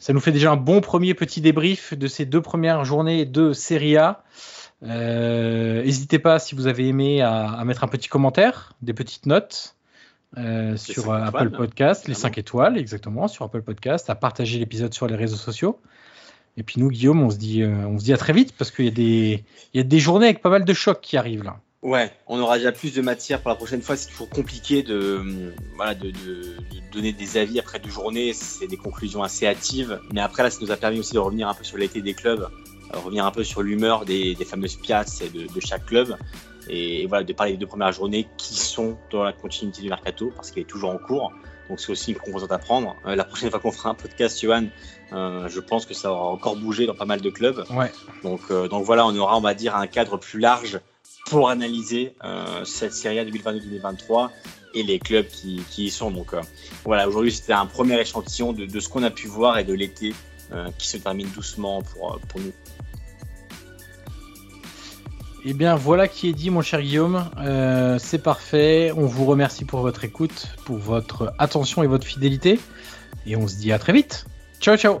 Ça nous fait déjà un bon premier petit débrief de ces deux premières journées de Serie A. Euh, n'hésitez pas, si vous avez aimé, à, mettre un petit commentaire, des petites notes euh, sur Apple Podcast, les 5 étoiles, exactement, sur Apple Podcast, à partager l'épisode sur les réseaux sociaux. Et puis nous, Guillaume, on se dit, euh, on se dit à très vite parce qu'il y, a des, il y a des journées avec pas mal de chocs qui arrivent là. Ouais, on aura déjà plus de matière pour la prochaine fois. C'est toujours compliqué de, voilà, de, de, donner des avis après deux journées. C'est des conclusions assez hâtives. Mais après, là, ça nous a permis aussi de revenir un peu sur l'été des clubs, euh, revenir un peu sur l'humeur des, des, fameuses piazza de, de chaque club. Et, voilà, de parler des deux premières journées qui sont dans la continuité du mercato parce qu'il est toujours en cours. Donc c'est aussi une composante à prendre. Euh, la prochaine fois qu'on fera un podcast, Johan, euh, je pense que ça aura encore bougé dans pas mal de clubs. Ouais. Donc, euh, donc voilà, on aura, on va dire, un cadre plus large pour analyser euh, cette série 2022-2023 et les clubs qui, y sont. Donc euh, voilà, aujourd'hui c'était un premier échantillon de, ce qu'on a pu voir et de l'été euh, qui se termine doucement pour, nous. Eh bien voilà qui est dit mon cher Guillaume, c'est parfait, on vous remercie pour votre écoute, pour votre attention et votre fidélité, et on se dit à très vite. Ciao ciao